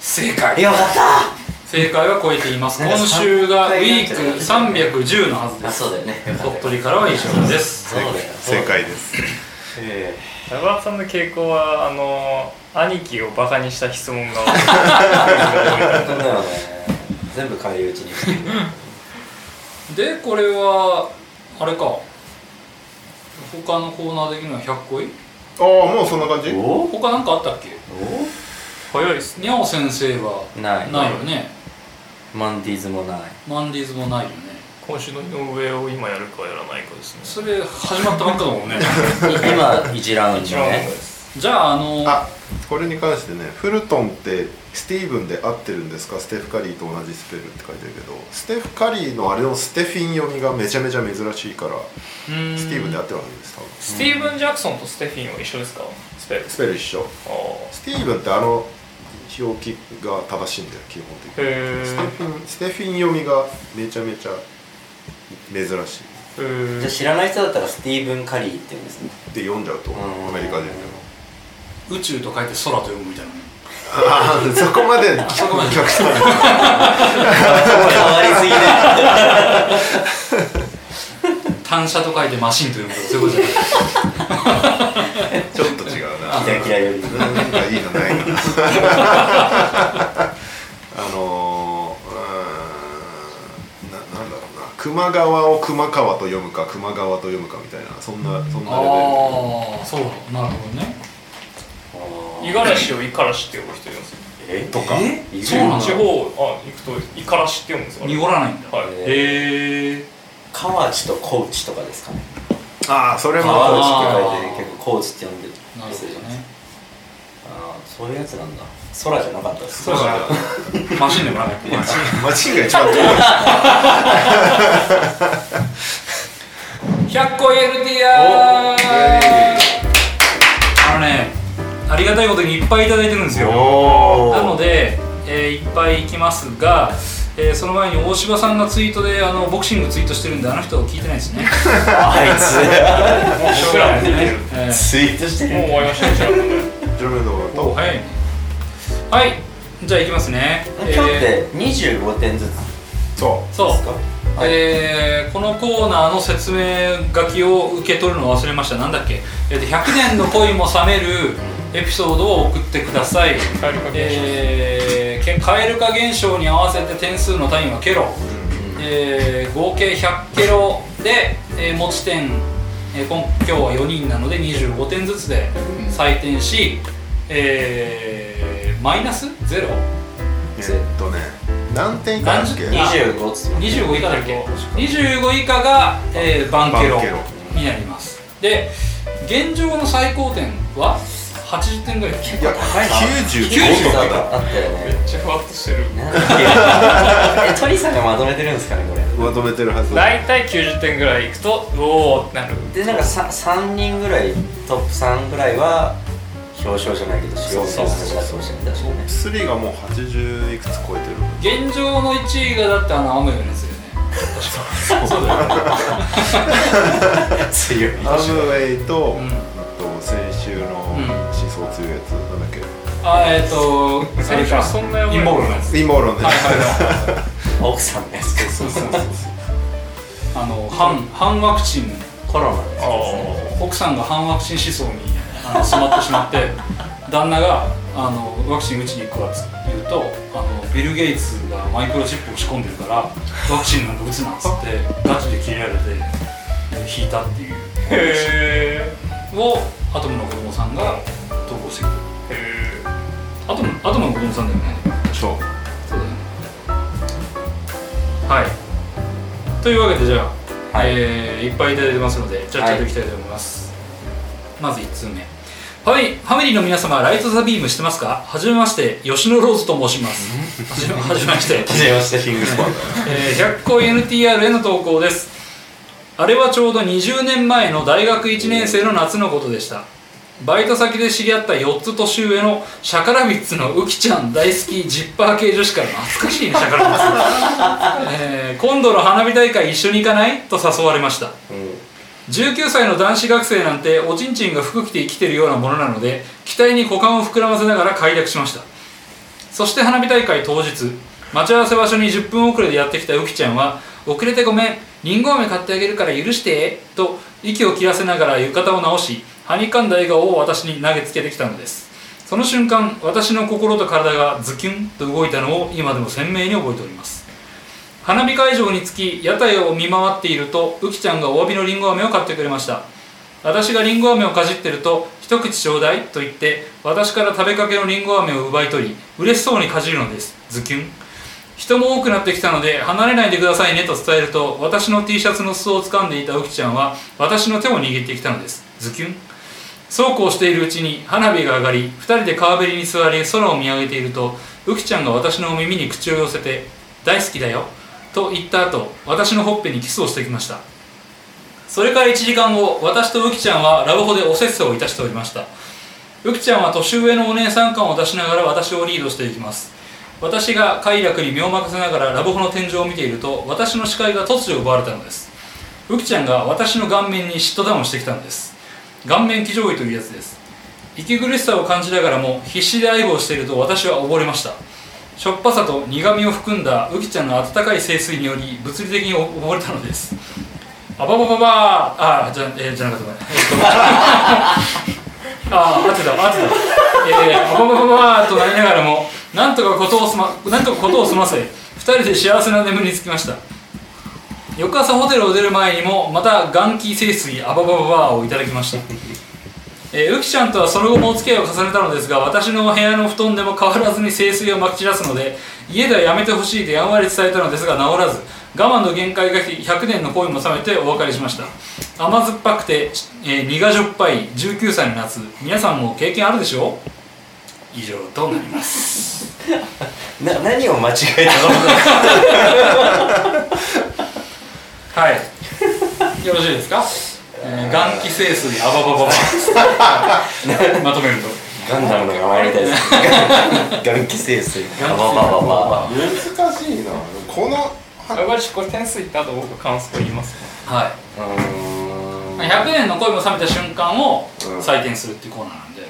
正解。よかった。正解は超えています。今週がウ300ィーク310のはずです。あそうだよね。鳥取からは以上です。そうだよ正解です。え長畑さんの傾向はあの兄貴をバカにした質問がえ本当だよね。全部返り討ちにしてる。でこれはあれか他のコーナー的には100個い？ああもうそんな感じ？お？他なんかあったっけ？早いです。ねにゃお先生はない。ないよね？マンディーズもない。マンディーズもないよね。今週の井上を今やるかやらないかですね。それ始まったばっかだもんね。今1ラウンドね。ですじゃああのあこれに関してねフルトンってスティーブンで合ってるんですか？ステフ・カリーと同じスペルって書いてるけど。ステフ・カリーのあれのステフィン読みがめちゃめちゃ珍しいからスティーブンで合ってるはずです多分。スティーブン・ジャクソンとステフィンは一緒ですか？スペル。スペル一緒。あスティーブンってあの表記が正しいんだよ基本的に。へステフィンステフィン読みがめちゃめちゃ珍しい。えじゃあ知らない人だったらスティーブン・カリーって言うんですね。って読んじゃうとん。アメリカ人でも宇宙と書いて空と読むみたいな。ねああそこまで そこまで。極端変わりすぎね単車と書いてマシンと読むとかそういうことじゃない。ちょっと違うな。キラキラよりなんかいいのないかな。あのー、うーんななんだろうな。熊川を熊川と読むか熊川と読むかみたいなそんなそんなレベル。ああそうなるほどね五十嵐を五十嵐って呼ぶ人います。よえ？とか。え？いるそうなんだ。地方あ行くと五十嵐って読むんですよ濁らないんだはい。へえ河内と高知とかですかね。ああそれ河も内あーって書いて結構高知って呼んでるなるほどね。ああそういうやつなんだ。空じゃなかったです。そうじゃマシンでもなかった。マチン。が一番。遠い100個ねありがたいことにいっぱいいただいてるんですよ。おなので、えーいっぱいいきますが、えーその前に大柴さんがツイートであのボクシングツイートしてるんであの人聞いてないですね。あいつ。もう僕らも見てるえー。ツイートしてる。もう終わりましたねじゃあジョメドおと早い。ねはい。じゃあいきますね。今日って25点ずつ？そそう。ですか？えーこのコーナーの説明書きを受け取るのを忘れました。なんだっけ、えーと100年の恋も冷めるエピソードを送ってください、蛙化現象えーけ蛙化現象に合わせて点数の単位はケロ、えー合計100ケロで、えー持ち点、えー今今日は4人なので25点ずつで採点し、えーマイナス？ゼロ？えっとね何点以下だっけ？何十？25っつ。って25以下だっけ？25以下が、えーバンケロ。になります。で現状の最高点は？80点ぐらいいや高いな。95とかだあった。よねめっちゃふわっとしてる。え鳥さんがまとめてるんですかねこれ。まとめてるはず。大体90点ぐらいいくとうおーってなる。でなんか 3, 三人ぐらいトップ3ぐらいは表彰じゃないけどしようみたいな話があってましたね。確かね3がもう80いくつ超えてる。現状の1位がだってあの雨のやつだよね。確 かそうだよね。強い。アムウェイと,、うん。と先週あえっ、ー、と最初はそんなやばい陰謀論のやつ。陰謀論ね、はいはいはい。奥さんのやつ。そうそうそうそうあの反反ワクチンコロナですね。奥さんが反ワクチン思想にあの染まってしまって 旦那があのワクチン打ちに行くわっつって言うとあのビル・ゲイツがマイクロチップを仕込んでるからワクチンなんか打つなっつってガチで切れられてえ引いたっていう。へをアトムの子供さんが投稿してくれるアトムアトムの子供さんだよね。そう。そうだよね。はい。というわけでじゃあ、はい。えーいっぱいいただいてますのでじゃあちゃっとい。きたいと思います、まず1通目。ファミファミリーの皆様 Light the beam してますか？はじめまして吉野ローズと申します。はじめまして。初めましてキングスファンだ えー100個 NTR への投稿です。あれはちょうど20年前の大学1年生の夏のことでしたバイト先で知り合った4つ年上のシャカラビッツのウキちゃん。大好きジッパー系女子から懐かしいねシャカラビッツ、えー今度の花火大会一緒に行かないと誘われました19歳の男子学生なん。ておちん。ちん。が服着て生きてるようなものなので期待に股間を膨らませながら快諾しましたそして花火大会当日待ち合わせ場所に10分遅れでやってきたウキちゃん。は「遅れてごめん。りん。ご飴買ってあげるから許して」と息を切らせながら浴衣を直しはにかんだ笑顔を私に投げつけてきたのです。その瞬間私の心と体がズキュンと動いたのを今でも鮮明に覚えております。花火会場に着き屋台を見回っているとウキちゃんがお詫びのりんご飴を買ってくれました。私がりんご飴をかじってると「一口ちょうだい」と言って私から食べかけのりんご飴を奪い取り嬉しそうにかじるのです。ズキュン。人も多くなってきたので離れないでくださいねと伝えると私の T シャツの裾を掴んでいたウキちゃんは私の手を握ってきたのです。ズキュン。そうこうしているうちに花火が上がり2人で川べりに座り空を見上げているとウキちゃんが私の耳に口を寄せて「大好きだよ」と言った後私のほっぺにキスをしてきました。それから1時間後私とウキちゃんはラブホでおせっせをいたしておりました。ウキちゃんは年上のお姉さん感を出しながら私をリードしていきます。私が快楽に身を任せながらラブホの天井を見ていると私の視界が突如奪われたのです。ウキちゃんが私の顔面に嫉妬ダウンしてきたのです。顔面騎乗位というやつです。息苦しさを感じながらも必死で愛護をしていると私は溺れました。しょっぱさと苦みを含んだウキちゃんの温かい清水により物理的に溺れたのです。あばばばばー。あじゃ,、えーじゃなかったごめん。えっと あー合ってた合ってた。えー、あばばばばとなりながらもなんとかことをすまなんとかことを済ませ二人で幸せな眠りにつきました。翌朝ホテルを出る前にもまた元気清水あばばばばーをいただきました。えー、ウキちゃんとはその後もお付き合いを重ねたのですが私の部屋の布団でも変わらずに清水をまき散らすので家ではやめてほしいとやんわり伝えたのですが治らず我慢の限界が来100年の恋も冷めてお別れしました。甘酸っぱくて、えー苦じょっぱい19歳の夏皆さんも経験あるでしょう？以上となります。な 何を間違えたの？はい。よろしいですか、えー、元気清水あばばばばまとめると。ガンダムの名前みたいです。元気清水難しいな。このあわしこれ点数いった後僕感想言いますね。はうーん。い100年の恋も冷めた瞬間をうん。採点するっていうコーナーなんで、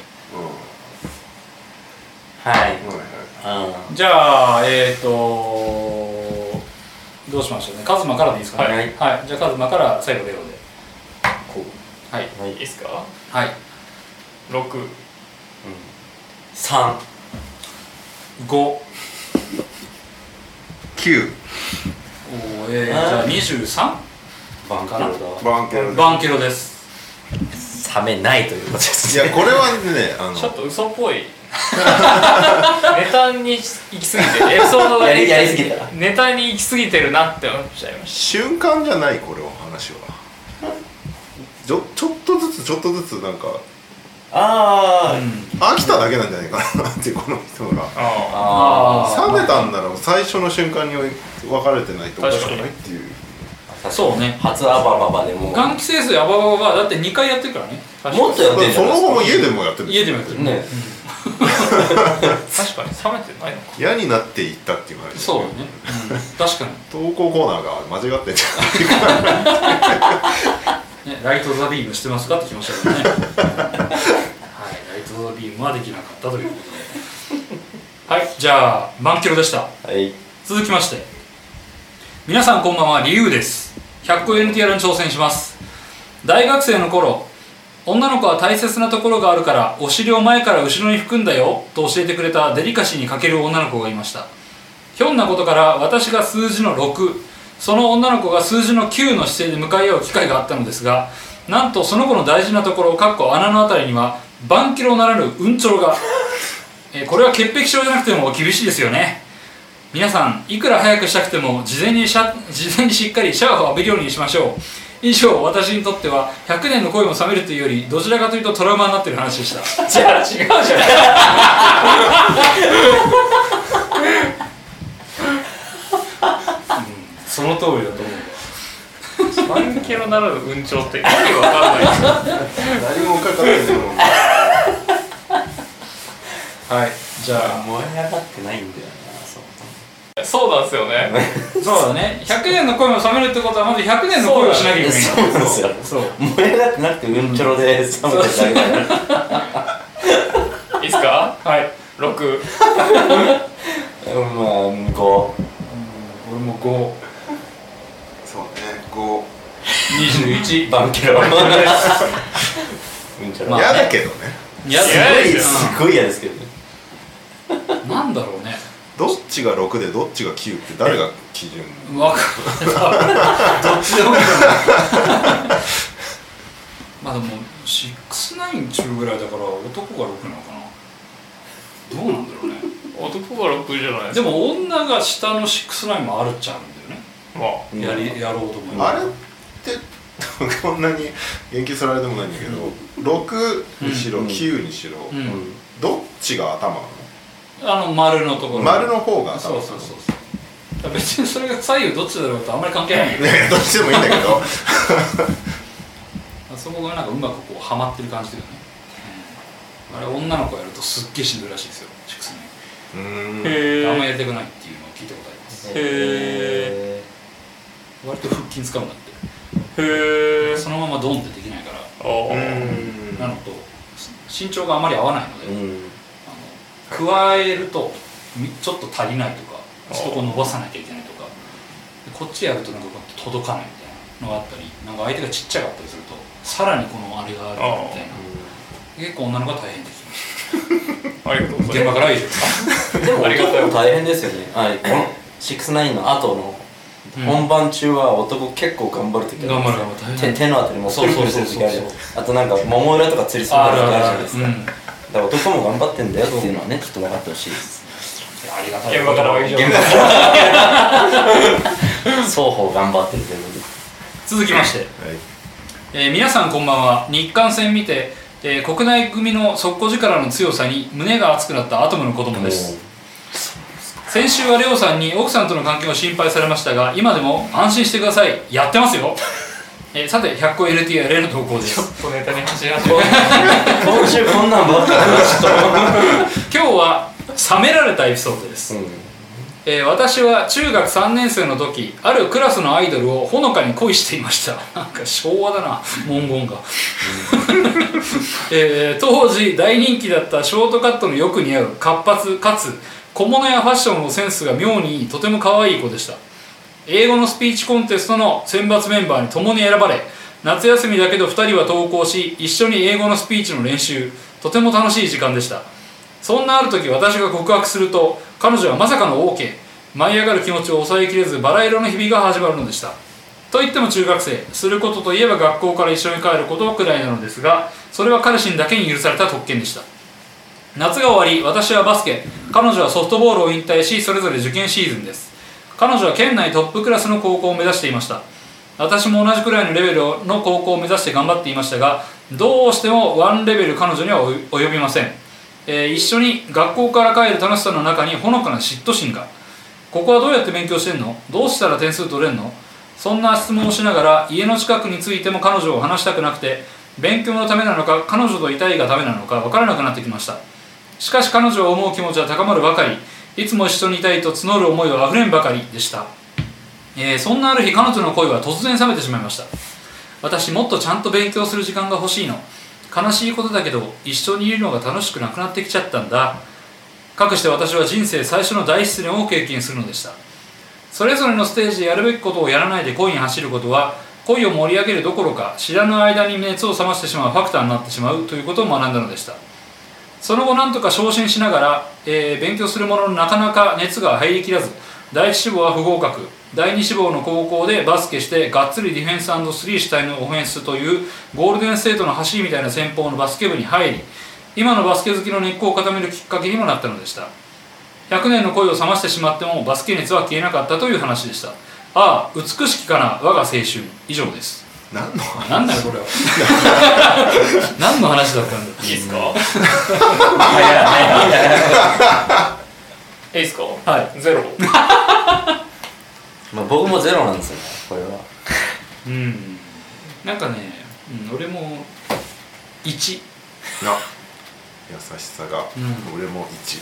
はいうん。はい。はいうん。じゃあえっ、ー、とどうしましょうね。カズマからでいいですかね。はい。じゃあカズマから最後レオで。はい。い。いですか？はい。6 3 5 9おーえー、じゃあ 23? バンケロバンケロバンケロです。だ冷めないということですいやこれはねあの。ちょっと嘘っぽい ネタに行き過ぎてエピソードがやりやりすぎた。ネタに行き過ぎてるなって思っちゃいまし瞬間じゃないこれは話は。ちょちょっとずつちょっとずつなんかああ、うん。飽きただけなんじゃないかなってこの人が。冷めたんなら最初の瞬間に別れてないとおかしくないっていう。そうね。初アバババでも。元気清水アババババだって2回やってるからね。あもっとやってんじそゃないですか？の後も家でもやってるんですよ。家でもやってる。ね確かに冷めてないのか。嫌になっていったっていう話そうだね、うん、確かに。投稿コーナーが間違ってんじゃないかね、ライト・ザ・ビームしてますかってきましたけどね。はいライト・ザ・ビームはできなかったということで。はいじゃあマンキロでした。はい。続きまして。皆さんこんばんはリュウです。100個 NTR に挑戦します。大学生の頃女の子は大切なところがあるからお尻を前から後ろに拭くんだよと教えてくれたデリカシーに欠ける女の子がいました。ひょんなことから私が数字の6その女の子が数字の9の姿勢で向かい合う機会があったのですがなんとその子の大事なところかっこ穴のあたりにはバンキロならぬうんちょろが、えこれは潔癖症じゃなくても厳しいですよね。皆さんいくら早くしたくても事前にシャ事前にしっかりシャワーを浴びるようにしましょう。以上私にとっては100年の恋も冷めるというよりどちらかというとトラウマになってる話でした。じゃあ違うじゃん。その通りだと思う。マンケロならぬ運調って意味わかんない。何もかかってないもんはいじゃあ。燃え上がってないんだよなそうなんですよね。そうだね。100年の恋も冷めるってことはまず100年の恋をしなきゃいけない。そうなんですよ。そう。燃え上がってなくてうんちょろで冷めてるだけだからいいっすか？はい。6うんまあこ俺も5そうねこ21うバンケロうんちょろまあう嫌だけど。ねいやす嫌ごいですごい嫌ですけどね。うんなんだろうねどっちが6でどっちが9って誰が基準？わかるどっちでもいいんだまあでも69中ぐらいだから男が6なのかな。どうなんだろうね。男が6じゃない。でですかも女が下の69もあるっちゃあるんだよね。まあ。うんやりやろうと思えば。あれってこんなに言及するあれでもないんだけど6にしろうん。9にしろうん。うんどっちが頭なあの丸のところ。の丸の方が頭そうそうそうそう。別にそれが左右どっちだろうとあんまり関係ない。んどっちでもいいんだけど。どそこがなんかうまくこうはまってる感じだよね、うん。あれ女の子やるとすっげえしんどいらしいですよ69うーん。へえあんまやりたくないっていうのを聞いたことあります。へ割と腹筋使うんだって。へえそのままドンってできないから。なのと身長があまり合わないので、加えるとみちょっと足りないとかそこ伸ばさなきゃいけないとかでこっちやるとなんかこう届かないみたいなのがあったりなんか相手がちっちゃかったりするとさらにこのあれがあるみたいな。結構女の子は大変です ありがとうござい現場まからはいいですでも ありがたい。男も大変ですよね。はい。この69の後の本番中は男結構頑張る時ある頑張る頑張る手手のあたりもそうそうそうそう。あとなんか桃裏とか釣りする時あるじゃないですか。うんだから男も頑張ってんだよっていうのはねちょっと分かってほしい。ですありがたい。現場からは以上。現場から。双方頑張ってるということで。続きまして、はい。えー皆さんこんばんは。日韓戦見て、えー国内組の速攻力の強さに胸が熱くなったアトムの子供です。先週はレオさんに奥さんとの関係を心配されましたが今でも安心してください。やってますよ、えーさて100個 LTR への投稿です。ちょっとネタに走り始め今週こんなんばっかり今日は冷められたエピソードです、とうん。えー私は中学3年生の時あるクラスのアイドルをほのかに恋していました。なんか昭和だな文言が、えー当時大人気だったショートカットのよく似合う活発かつ小物やファッションのセンスが妙にいいとても可愛い子でした英語のスピーチコンテストの選抜メンバーに共に選ばれ夏休みだけど2人は登校し一緒に英語のスピーチの練習とても楽しい時間でした。そんなある時私が告白すると彼女はまさかの OK 舞い上がる気持ちを抑えきれずバラ色の日々が始まるのでした。と言っても中学生することといえば学校から一緒に帰ることくらいなのですがそれは彼氏にだけに許された特権でした。夏が終わり私はバスケ彼女はソフトボールを引退しそれぞれ受験シーズンです。彼女は県内トップクラスの高校を目指していました。私も同じくらいのレベルの高校を目指して頑張っていましたがどうしてもワンレベル彼女には及びません、えー一緒に学校から帰る楽しさの中にほのかな嫉妬心が。ここはどうやって勉強してんの？どうしたら点数取れんの？そんな質問をしながら家の近くについても彼女を話したくなくて勉強のためなのか彼女といたいがためなのか分からなくなってきました。しかし彼女を思う気持ちは高まるばかり。いつも一緒にいたいと募る思いは溢れんばかりでした、えーそんなある日彼女の恋は突然冷めてしまいました。私もっとちゃんと勉強する時間が欲しいの。悲しいことだけど一緒にいるのが楽しくなくなってきちゃったんだ。かくして私は人生最初の大失恋を経験するのでした。それぞれのステージでやるべきことをやらないで恋に走ることは恋を盛り上げるどころか知らぬ間に熱を冷ましてしまうファクターになってしまうということを学んだのでした。その後なんとか昇進しながら、えー勉強するもののなかなか熱が入りきらず第一志望は不合格第二志望の高校でバスケしてがっつりディフェンススリー主体のオフェンスというゴールデンステートの走りみたいな戦法のバスケ部に入り今のバスケ好きの根っこを固めるきっかけにもなったのでした。100年の恋を冷ましてしまってもバスケ熱は消えなかったという話でした。ああ美しきかな我が青春。以上です。何の話？何だよこれは。何の話だったんだいいですか？いいですか？はい。ゼロ？まあ、僕もゼロなんですよねこれは。うん。なんかね、うん、俺も1な優しさが、うん。俺も1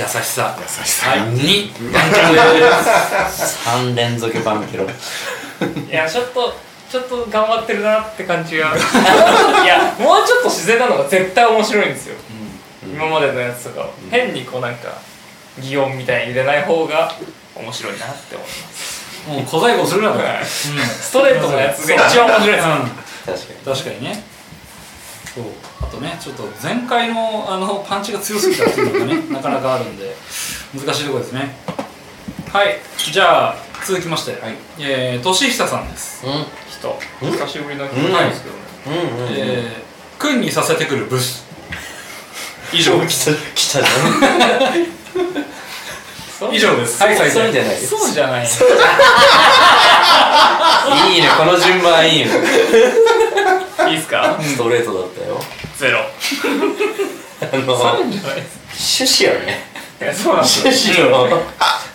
優しさ。優しさ。はい。が、2バンケロです。3連続バンケロ。いやちょっとちょっと頑張ってるなって感じが。いやもうちょっと自然なのが絶対面白いんですよ、今までのやつとかを変にこうなんか擬音みたいに入れない方が面白いなって思います。もう小細工するなと、うん、はいストレートのやつが一番面白いです。ようん。確かに。確かにね。そう。あとねちょっと前回のあのパンチが強すぎたっていうのがね なかなかあるんで難しいところですね。はい。じゃあ続きまして、はい。えー、俊久さんです、うん人。うん。久しぶりなんですけどね、うんうんうん、えー、君にさせてくるブス。以上来た来たじそう以上です。ゃん はい再そう生じゃない。ですそうじゃない。いいねこの順番いいね。いいですか？ストレートだったよ。ゼロ。あのそうじゃないです。趣旨よねなんですよ。趣旨の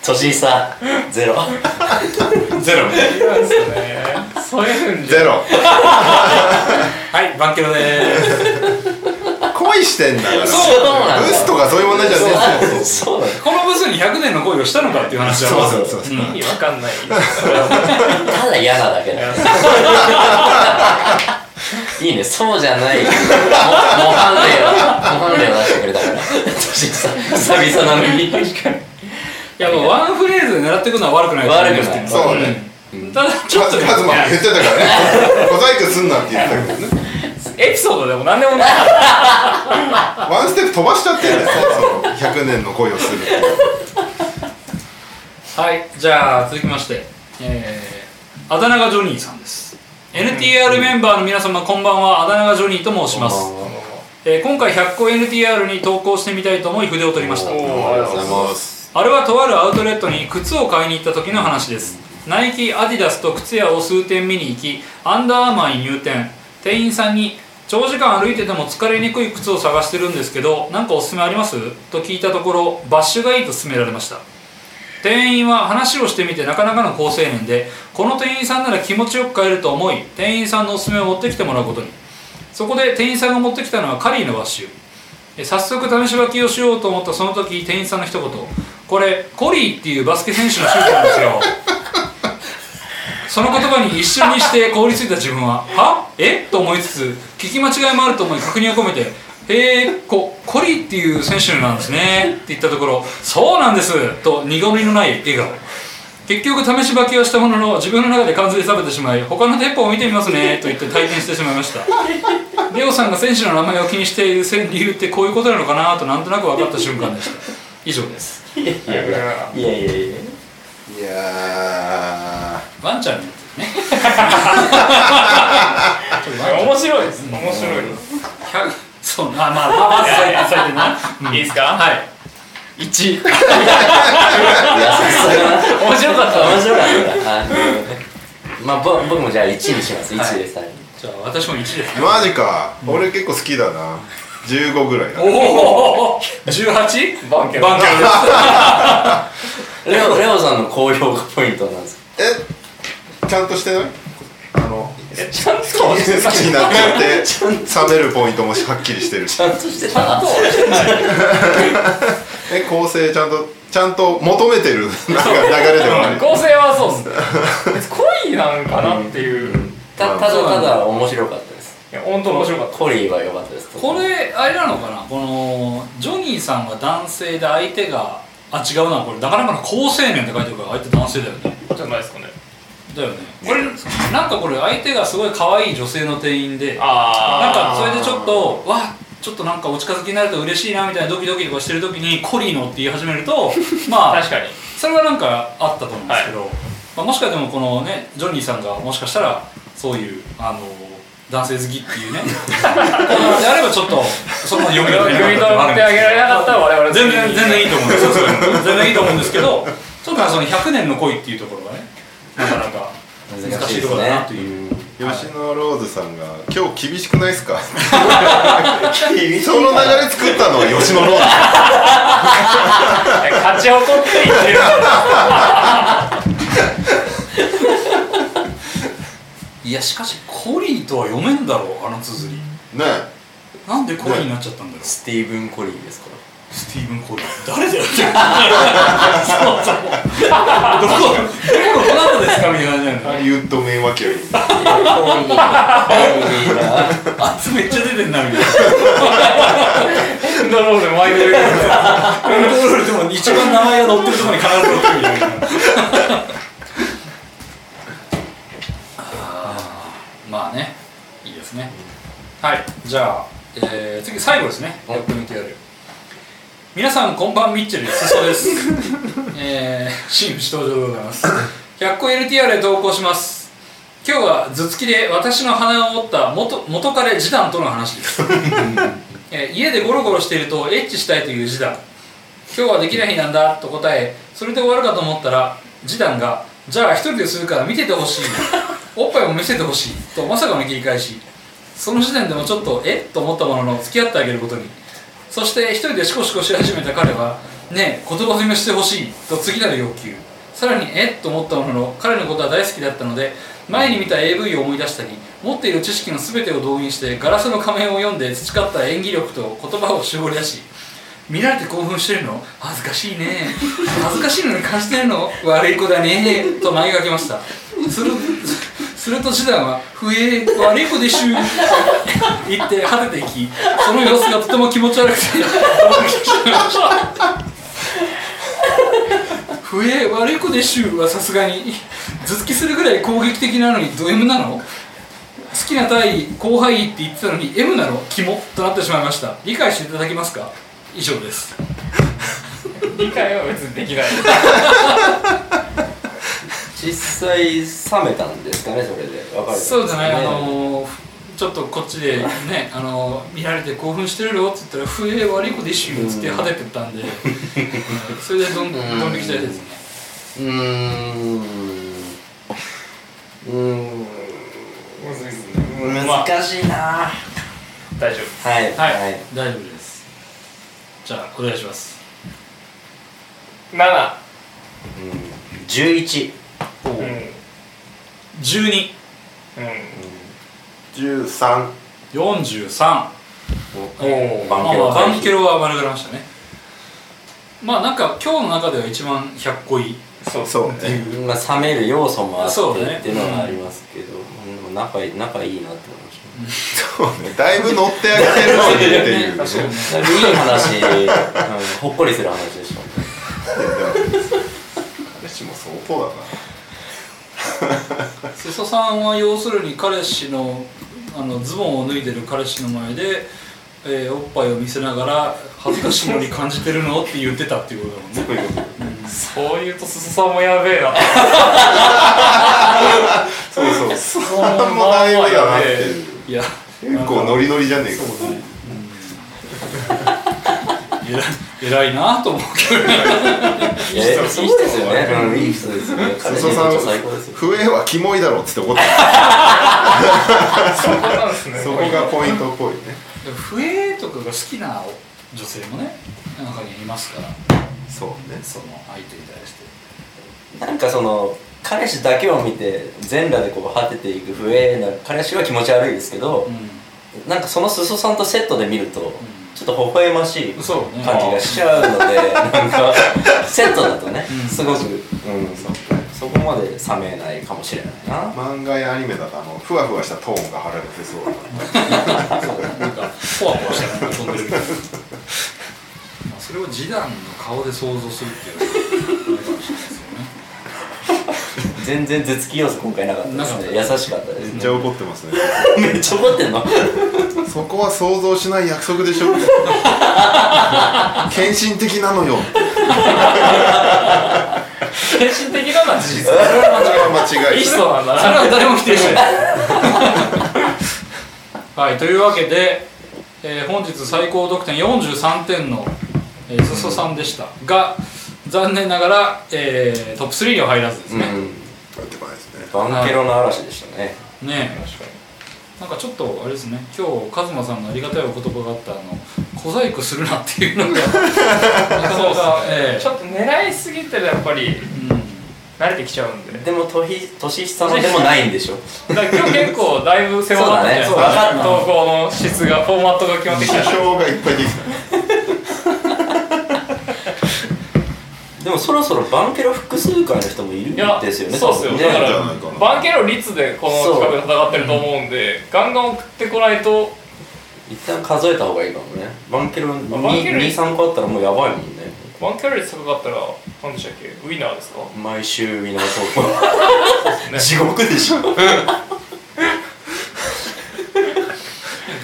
年差ゼロ。ゼロ。違うんですよねそういうんじゃゼロ。はいバンケロでーす。恋してんだから。そうなんだ。ブスとかそういう問題じゃねえそうだ。ねこのブスに100年の恋をしたのかっていう話はまず。そうそうそうう。ん。意味わかんない。ただ嫌なだけだ。いいね。そうじゃない。模模範例を模範例を出してくれたから。久々なのに確かに。いやもうワンフレーズで狙っていくのは悪くないと思うんですけど。そうね。うんただちょっとね。カズマ言ってたからね。小細工すんなって言ってたけどね。エピソードでも何でもない。ワンステップ飛ばしちゃってんだよ。その100年の恋をするはいじゃあ続きましてえー、あだ名がジョニーさんです。NTR メンバーの皆様こんばんは。あだ名がジョニーと申します、えー今回100個 NTR に投稿してみたいと思い筆を取りました。おーありがとうございます。あれはとあるアウトレットに靴を買いに行った時の話ですナイキアディダスと靴屋を数店見に行きアンダーアーマーに入店。店員さんに長時間歩いてても疲れにくい靴を探してるんですけど何かおすすめあります？と聞いたところバッシュがいいと勧められました。店員は話をしてみてなかなかの好青年でこの店員さんなら気持ちよく買えると思い店員さんのおすすめを持ってきてもらうことに。そこで店員さんが持ってきたのはカリーのバッシュ。早速試し履きをしようと思ったその時店員さんの一言。これコリーっていうバスケ選手のシュートなんですよ。その言葉に一瞬にして凍りついた自分は「は？え？と思いつつ聞き間違いもあると思い確認を込めて「へえこコリーっていう選手なんですね」って言ったところ「そうなんです」と苦みのない笑顔。結局試し履きをしたものの自分の中で完全に冷めてしまい他の店舗を見てみますね。と言って体験してしまいました。レオさんが選手の名前を気にしている理由ってこういうことなのかな？となんとなく分かった瞬間でした。以上です。いやいやいや。いやいやワンちゃんにね。面白いです。面白い。100そうあまあまあまず最低最低な、うんいいですか？はい。1優しさが面白かった面白かった。あのまあぼ僕もじゃあ1にします。1で最後じゃあ私も1です。ーマジか。俺結構好きだな。15ぐらいだ。おお。18? バンケロ。バンケロです。レオレオさんの高評価ポイントなんですか？えちゃんとしてない？あのえちゃんと？好きになっちゃって 冷めるポイントもはっきりしてるし。ちゃんとしてた？え構成ちゃんとちゃんと求めてる？なんか流れではある 構成はそうっす。ね恋なんかなっていう。たただただ面白かったです。いや本当面白かった。コリーは良かったですこれあれなのかな？このジョニーさんは男性で相手があ違うなこれなかなかの好青年って書いてるから相手男性だよね。じゃないですかねだよね。これなんかこれ相手がすごい可愛い女性の店員でなんあかそれでちょっとわちょっとなんかお近づきになると嬉しいなみたいなドキドキとかしてる時にコリーのって言い始めると まあ確かに。それはなんかあったと思うんですけど、まあ、もしかでもこのねジョニーさんがもしかしたらそういうあの男性好きっていうね であればちょっとそこまで読み読み取ってあげられなかったら我々全然全然いいと思うんですよ 全然いいと思うんですけどちょっとまあその100年の恋っていうところがねなかなか難しいところだなという。吉野ローズさんが「今日厳しくないですか?」その流れ作ったのは吉野ローズ。勝ち誇って言ってる。いやしかしコリーとは読めんだろうあの綴り。ね。なんでコリーになっちゃったんだろう。スティーブン・コリーですか？らスティーブン・コリー誰だよって。そうそう。どこどこのどなたですかみたいな感じなんハリウッド名脇役コリーコリーなあいつめっちゃ出てんなみたいな。エンドロールントロールでも一番名前が載ってるところに必ず載ってるみたいなまあね。いいですね。はい。じゃあ、えー次最後ですね。やってみてやる皆さんこんばんミッチェルす。そです。えー、新内登場でございます。100個 LTR で投稿します。今日は頭突きで私の鼻を折った元元彼ジダンとの話です。えー家でゴロゴロしているとエッチしたいというジダン今日はできない日なんだと答えそれで終わるかと思ったらジダンがじゃあ一人でするから見ててほしい。おっぱいも見せてほしい。とまさかの切り返し。その時点でもちょっとえ？っと思ったものの付き合ってあげることにそして一人でシコシコし始めた彼は「ねえ言葉詰めしてほしい」と次なる要求。さらにえっと思ったものの彼のことは大好きだったので前に見た AV を思い出したり持っている知識の全てを動員してガラスの仮面を読んで培った演技力と言葉を絞り出し見られて興奮してるの？恥ずかしいね。恥ずかしいのに感じてるの？悪い子だね。と投げかけました。するすると次男は「ふえ悪い子でしゅ」と言って果てていきその様子がとても気持ち悪くて。ふえ悪い子でしゅはさすがに頭突きするぐらい攻撃的なのにド M なの？好きな体位後輩位って言ってたのに M なの？キモとなってしまいました。理解していただけますか？以上です。理解は別にできない。実際冷めたんですかねそれで。別れたんですかねそうじゃない、あのーちょっとこっちでね、あのー見られて興奮してるよって言ったら「ふえ悪い子でしゅ」っつって派手てったんで、う んそれでどんどん引きたいですね。うーん。うーん難しいな。大丈夫。はい。はい、はい。大丈夫です。じゃあお願いします。7うん。11う。ん。12うん。13 43おおバンまあまあケロバンケロは免れましたね。まあなんか今日の中では一番100個いい。そう。そう。っていねうまあ冷める要素もあってそうね。っていうのはありますけど、でも仲いい仲いいなって思いましそうね。だいぶ乗ってあげてるのにっていう。ね確かにねた、ね、いい話、うん、ほっこりする話でした彼氏も相当だな 瀬戸さんは要するに彼氏のあのズボンを脱いでる彼氏の前で、えーおっぱいを見せながら恥ずかしいのに感じてるのって言ってたっていうことだもんね。そう言うと。すすさんもやべえなそうそう。それもだいぶだなっていう。いや結構ノリノリじゃねえか。えら偉 いなと思うけどね。いい人いい人ですよね、うん、いい人ですよね。さん笛はキモいだろっつって怒ってそこなんですね。たそこがポイントっぽいね。笛とかが好きな女性もね中にいますから。そうね。その相手に対して。なんかその彼氏だけを見て全裸でこう果てていく不衛な彼氏は気持ち悪いですけど、なんかその裾さんとセットで見ると、ちょっと微笑ましいそうね。感じがしちゃうので、なんかセットだとね、うん。すごく、うん、そこまで冷めないかもしれないな。漫画やアニメだとあのふわふわしたトーンが貼られてそうそうなんかポワポワしたのが飛んでるみたいな。まあそれを示談の顔で想像するっていうのはあれかもしれない。ですよね全然頭突き要素今回なかったですね。優しかったですね。めっちゃ。怒ってますね。めっちゃ怒ってんの？そこは想像しない約束でしょ。献身的なのよ。献身的なのは事実。それは間違い。いい人なんだそれなは誰も否定しない。はいというわけで、えー本日最高得点43点の、えー、裾さんでしたが残念ながら、えートップ3には入らずですね、うん入ってこないですね。バンケロの嵐でしたね。ねえ。確かに。なんかちょっとあれですね。今日カズマさんのありがたいお言葉があったあの小細工するなっていうのが。そうか、ええちょっと狙いすぎてるやっぱりうん。慣れてきちゃうんで。でも年年下のでもないんでしょ？だ今日結構だいぶ狭まったじゃないでね。か投稿の質がフォーマットが決まってきた。首相がいっぱいできたでもそろそろバンケロ複数回の人もいるんいやですよねそうっすよ、ねだからなバンケロ率でこの企画で戦ってると思うんでガンガン送ってこないと。一旦数えた方がいいかもね。バンケロバンケロ23個あったらもうやばいもんね。バンケロ率高かったら何でしたっけ？ウィナーですか？毎週見直そうね。地獄でしょ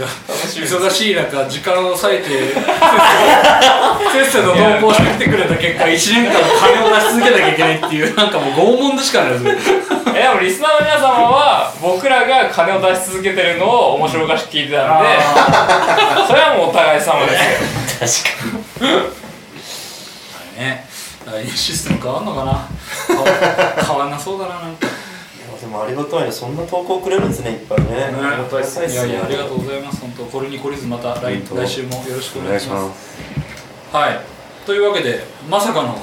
忙しい中時間を割いてせっせと投稿してきてくれた結果1年間金を出し続けなきゃいけないっていうなんかもう拷問でしかないですよ。えでもリスナーの皆様は僕らが金を出し続けてるのを面白おかしく聞いてたんでそれはもうお互い様ですよ。確かに。ね来年システム変わんのかな？変わ変わんなそうだななんかでもありがたいね。そんな投稿くれるんですねいっぱいね。ね。ありがたいっすね。いやいやありがとうございます。本当これに懲りずまた来来週もよろしくおお願いしま願いします。すはい。というわけでまさかの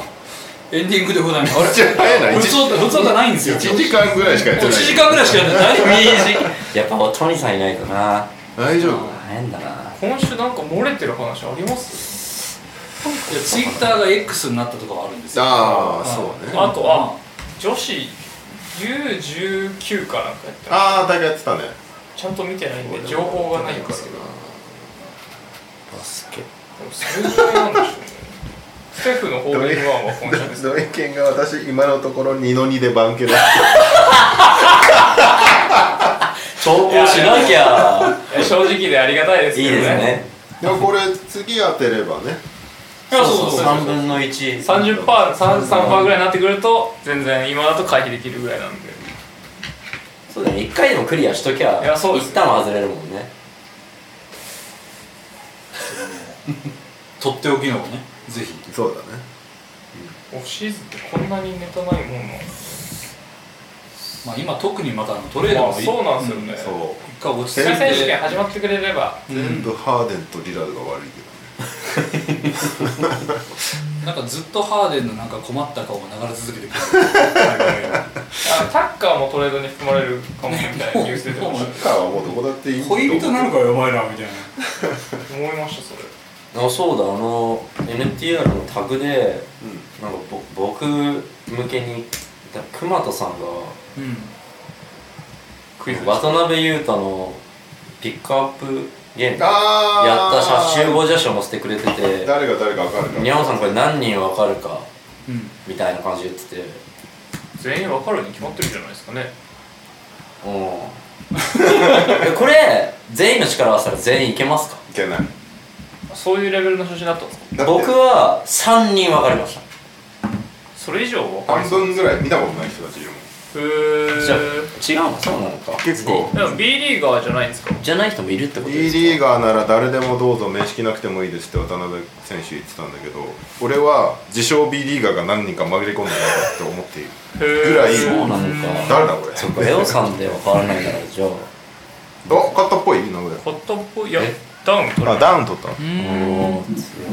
エンディングでございます。めっちゃ早いな。普通普通じゃないんですよ。1時間ぐらいしかやって1ない。時間ぐらいしかやってない。やっぱトニーさんいないとな。大丈夫。変だな。今週なんか漏れてる話あります？いやツイッターが X になったとかはあるんですよ。ああそうね。あとあ女子 U19 かなんかやったああ大会やってたね。ちゃんと見てないんで情報がないんですけど。でバスケ。もそれぐらいなんでしょうね。ステフのホールインワンは今週ですドイケンが私今のところ2の2でバンケロ投稿しなきゃ。正直でありがたいですいいけどね。ですね。でもこれ次当てればねそうそうそう。3分の1 30%、33%ぐらいになってくると全然今だと回避できるぐらいなんで。そうだね。1回でもクリアしときゃいやそうです。一旦は外れるもんね。とっておきのをねぜひ。そうだね。オフシーズンってこんなにネタないもんなまあ今特にまたあのトレードもまあそうなんですよね。そう。一回落ち着いて。選手権始まってくれれば。全部ハーデンとリラードが悪いけなんかずっとハーデンのなんか困った顔が流れ続けてくる。タッカーもトレードに含まれるかもみたいなニュース出てましどサッカーはもうどこだっていい恋人なのかよお前らみたいなた思いましたそれあそうだあの NTR のタグでうんなんかぼ僕向けにだ熊田さんがうん。渡辺裕太のピックアップゲー。ムやあった写集合写真を載せてくれてて。誰が誰か分かるか。にゃおさんこれ何人わかるか。うん。みたいな感じで言ってて。全員分かるに決まってるじゃないですかね。うん。えこれ全員の力合わせたら全員いけますか？いけない。そういうレベルの写真だったんですか？僕は3人分かりました。それ以上分か半分ぐらい見たことない人たちいるもんじゃあ違うの？そうなのか。結構。でも B リーガーじゃないんですか？じゃない人もいるってこと B ですか？リーガーなら誰でもどうぞ面識なくてもいいですって渡辺選手言ってたんだけど俺は自称 B リーガーが何人か紛れ込んでないかって思っているぐらい。そうなのか。誰だこれ？そっかレオさんで分からないならじゃあ。あ勝ったっぽい？井上。ホットっぽい？いやえ？ダウン取れあダウン取ったううん。ん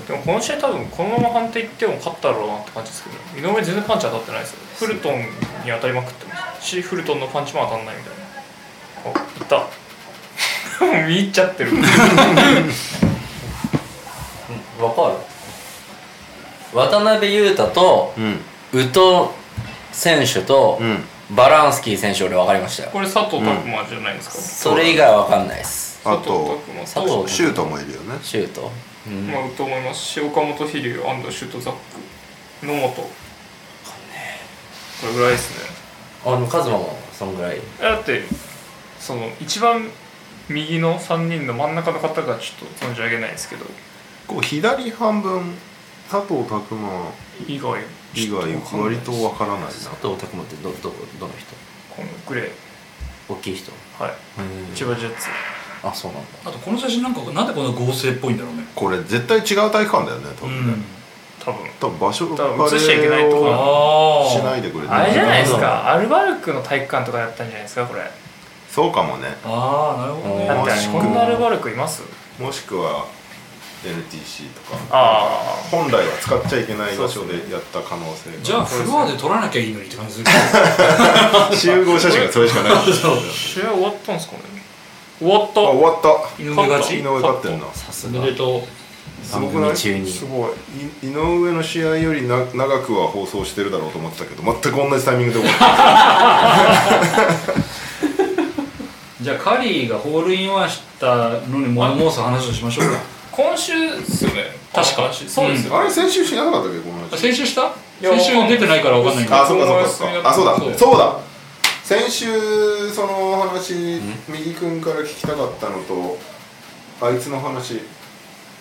でもこの試合多分このまま判定いっても勝ったろうなって感じですけど井上全然パンチ当たってないですよ。フルトンに当たりまくってます。しフルトンのパンチも当たんないみたいな。あいった。も う見入っちゃってる。分かる。渡辺裕太とうん。宇藤選手とうん。バランスキー選手俺分かりましたよ。これ佐藤拓磨じゃないですか、それ以外は分かんないですあ佐藤と拓磨佐藤シュートもいるよね。シュート。うん。まあ、と思います。し岡本飛龍安藤シュートザック野本これぐらいですね。あでもカズマもそんぐらい。だってその一番右の3人の真ん中の方がちょっと存じ上げないですけど。こう左半分佐藤拓磨以外以外割とわからないな。佐藤拓磨ってどどどの人？このグレー。大きい人。はい。千葉ジェッツあそうなんだ。あとこの写真なんかなんでこんな合成っぽいんだろうね。これ絶対違う体育館だよね多分ね、多分。多分場所多分映しちゃいけないとこあしないでくれてあれじゃないですか。アルバルクの体育館とかやったんじゃないですかこれ。そうかもね。ああなるほどね。だってもしくはこんなアルバルクいます？もしくは NTC とか。あ本来は使っちゃいけない場所でやった可能性が。じゃあフロアで撮らなきゃいいのにって感じする 集合写真がそれしかない。試合終わったんですかね終わった終わった井上勝ち井上勝ってんなさすが。おめでとすごくないすごい。い井上の試合よりな長くは放送してるだろうと思ってたけど全く同じタイミングで終わったうじゃあカリーがホールインワンしたのに物申す話をしましょうか。今週ですよね。確か。そうですよ、あれ先週しなかったっけこの話。先週した？や先週出てないから分かんないけど。あそうかそうか。そうかあそうだ。そう。そうだ先週その話右くんから聞きたかったのとあいつの話。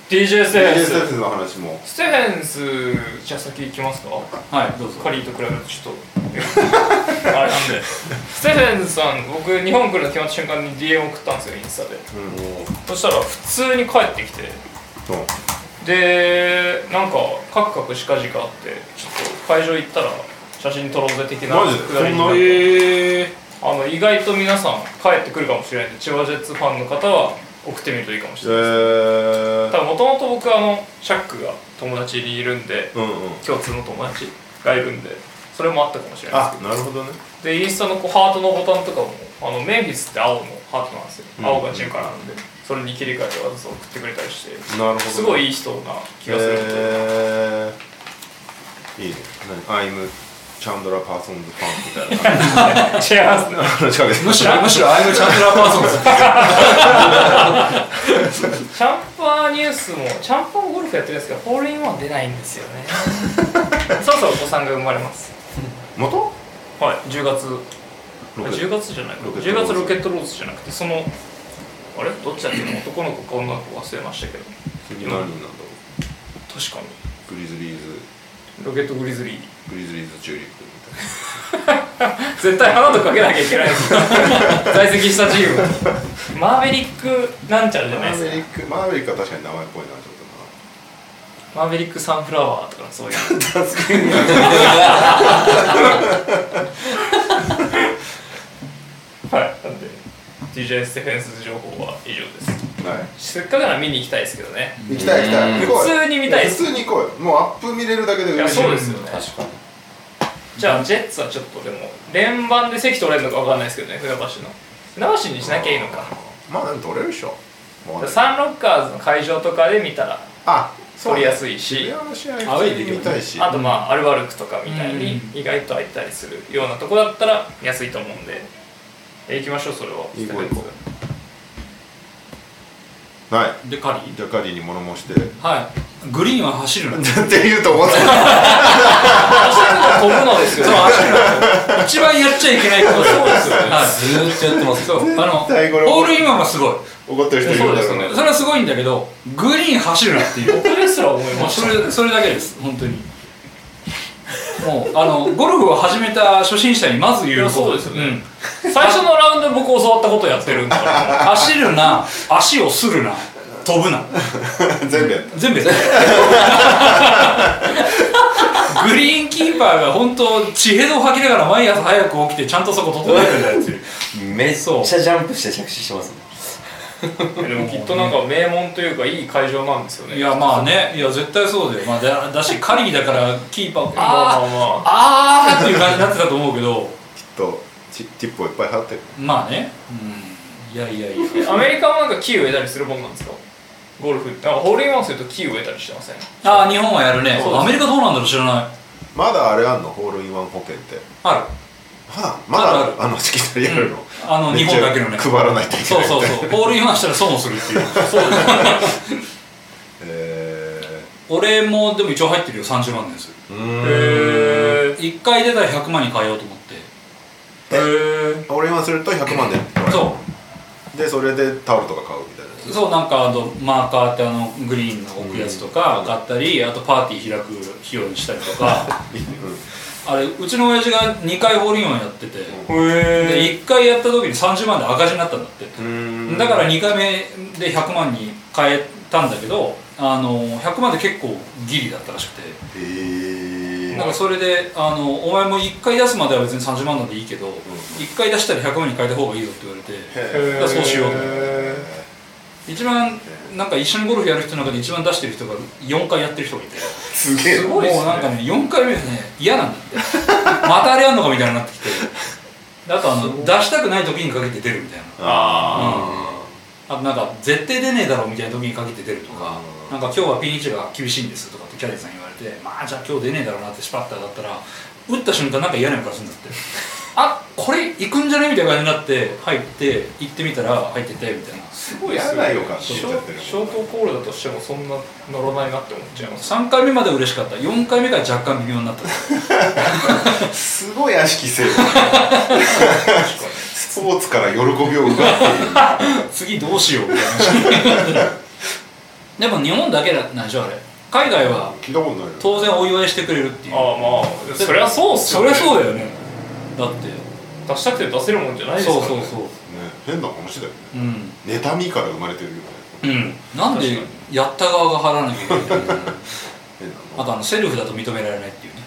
DJ セフェン DJ ス。セフェンスの話も。ステフェンスじゃあ先行きますか？はいどうぞ。カリーと比べるとちょっと。あれなんで。ステフェンスさん僕日本来るの決まった瞬間に DM 送ったんですよインスタで。うん。そしたら普通に帰ってきて。そうでなんかカクカクしかじかあってちょっと会場行ったら写真撮ろうぜ的なマジ？でくだりになっそんな？てへえあの意外と皆さん帰ってくるかもしれないんで千葉ジェッツファンの方は送ってみるといいかもしえれないです。ー。ただもともと僕あのシャックが友達にいるんでうんうん。共通の友達がいるんでそれもあったかもしれないです。あなるほどね。でインスタのこうハートのボタンとかもあのメンフィスって青のハートなんですよ、うん青がチームからなんで。それに切り替えてわざと送ってくれたりして。なるほどね。すごいいい人な気がするんで、えー、いいね。何？チャンドラ・パーソンズファンみたいな。感じ違いますねむしろむしろアイムチャンドラーパーソンズ。チャンパーニュースもチャンパーゴルフやってるんですけどホールインワン出ないんですよね。そろそろお子さんが生まれます。元はい10月ロケット10月じゃないロケット10月ロケットローズじゃなくてそのあれ？どっちだっけ？な男の子か女の子忘れましたけど。次何人なんだろ確かに。うグリズリーズ。ロケットグリズリーグリズリーズチューリップみたいな。絶対花とかけなきゃいけない在籍したチーム。マーベリックなんちゃらじゃないですか。マーベリックマーベリックは確かに名前っぽいなちょっマーベリックサンフラワーとかそういう。はいなんでテフェンス情報は以上です。とはい。せっかくなら見に行きたいですけどね。行きたい行きたい。行こうよ。普通に見たいです。普通に行こうよ。もうアップ見れるだけでいや嬉しい。そうですよね。確かに。じゃあジェッツはちょっとでも連番で席取れるのか分かんないですけどね。船橋の。船橋にしなきゃいいのか。まあでも取れるでしょ。もうサンロッカーズの会場とかで見たらあ取りやすいし。アウェイできる見たいし。あとまあアルバルクとかみたいにう意外と空いたりするようなとこだったら安いと思うんでえ行きましょうそれは。行こう行こスはい。でカリー？じゃあカリーに物申して。はい。グリーンは走るな。って言うと思って飛ぶのですよね一番やっちゃいけないことそうですよはい。ずーっとやってますそう。あのホールインワンはすごい。怒ってる人いるんだろうな。それはすごいんだけどグリーン走るなっていう。僕ですら思いました。それそれだけです。本当にもうあのゴルフを始めた初心者にまず言うそうですよね。最初のラウンドで僕教わったことやってるんだからうん、走るな足をするな飛ぶな。全部やった。全部やって グリーンキーパーが本当血ヘドを吐きながら毎朝早く起きてちゃんとそこ整えるんだよっていう。めっちゃジャンプして着地してますねでもきっとなんか名門というかいい会場なんですよね。いやまあね。いや絶対そうだよ、まあ、だだしカリーだからキーパーまあまあ。あーまあーっていう感じになってたと思うけど。きっとチティップをいっぱい貼ってる。まあね、うん、いやいやいや。あアメリカもなんかキー植えたりするもんなんですか？ゴルフって。なんかホールインワンするとキー植えたりしてません？ああ日本はやるね。アメリカどうなんだろう知らない。まだあれあんの？ホールインワン保険って。ある。まだまだある。あるあのしきたりやるの、あの日本だけのね。配らないといけそうない。そうそうホールインワンしたら損をするっていう。そうえ俺もでも一応入ってるよ。30万ですへ1回出たら100万に変えようと思って。えへホー。ルインワンすると100万で。そう。でそれでタオルとか買うみたいな。そうなんかあとマーカーってあのグリーンの置くやつとか買ったりあとパーティー開く費用にしたりとか あれうちの親父が2回ホールインワンやってて、でへ1回やった時に30万で赤字になったんだって、うん。だから2回目で100万に変えたんだけどあの100万で結構ギリだったらしくて。へえなんかそれであの「お前も1回出すまでは別に30万なんでいいけど、1回出したら100万に変えた方がいいよ」って言われてそうしようとえ一番なんか一緒にゴルフやる人の中で一番出してる人が4回やってる人がいて。すげえもうなんかね。4回目はね嫌なんだって またあれやんのかみたいになってきて。であとあの出したくない時にかけて出るみたいな。ああとなんか絶対出ねえだろみたいな時にかけて出るとかなんか今日はピン位置が厳しいんですとかってキャディーさんに言われてまあじゃあ今日出ねえだろうなってスパッターだったら打った瞬間なんか嫌な予感するんだって。あこれ行くんじゃねみたいな感じになって入って行ってみたら入っててみたいな。すごい嫌な予感しちゃってる。ショートコールだとしてもそんな乗らないなって思っちゃいます。3回目まで嬉しかった。4回目から若干微妙になった。すごい悪しきせい。スポーツから喜びを奪って 次どうしようみたいな。でも日本だけなんでしょあれ海外は聞いたことないよ当然お祝いしてくれるっていう。ああまあそりゃそうっすそりよねゃそうだよね。だって。出したくて出せるもんじゃないですからね。そうそうそう。ね変な話だよね。うん。妬みから生まれてるよね。うん。なんでやった側が払わなきゃいけないの変なの。あとあのセルフだと認められないっていうね。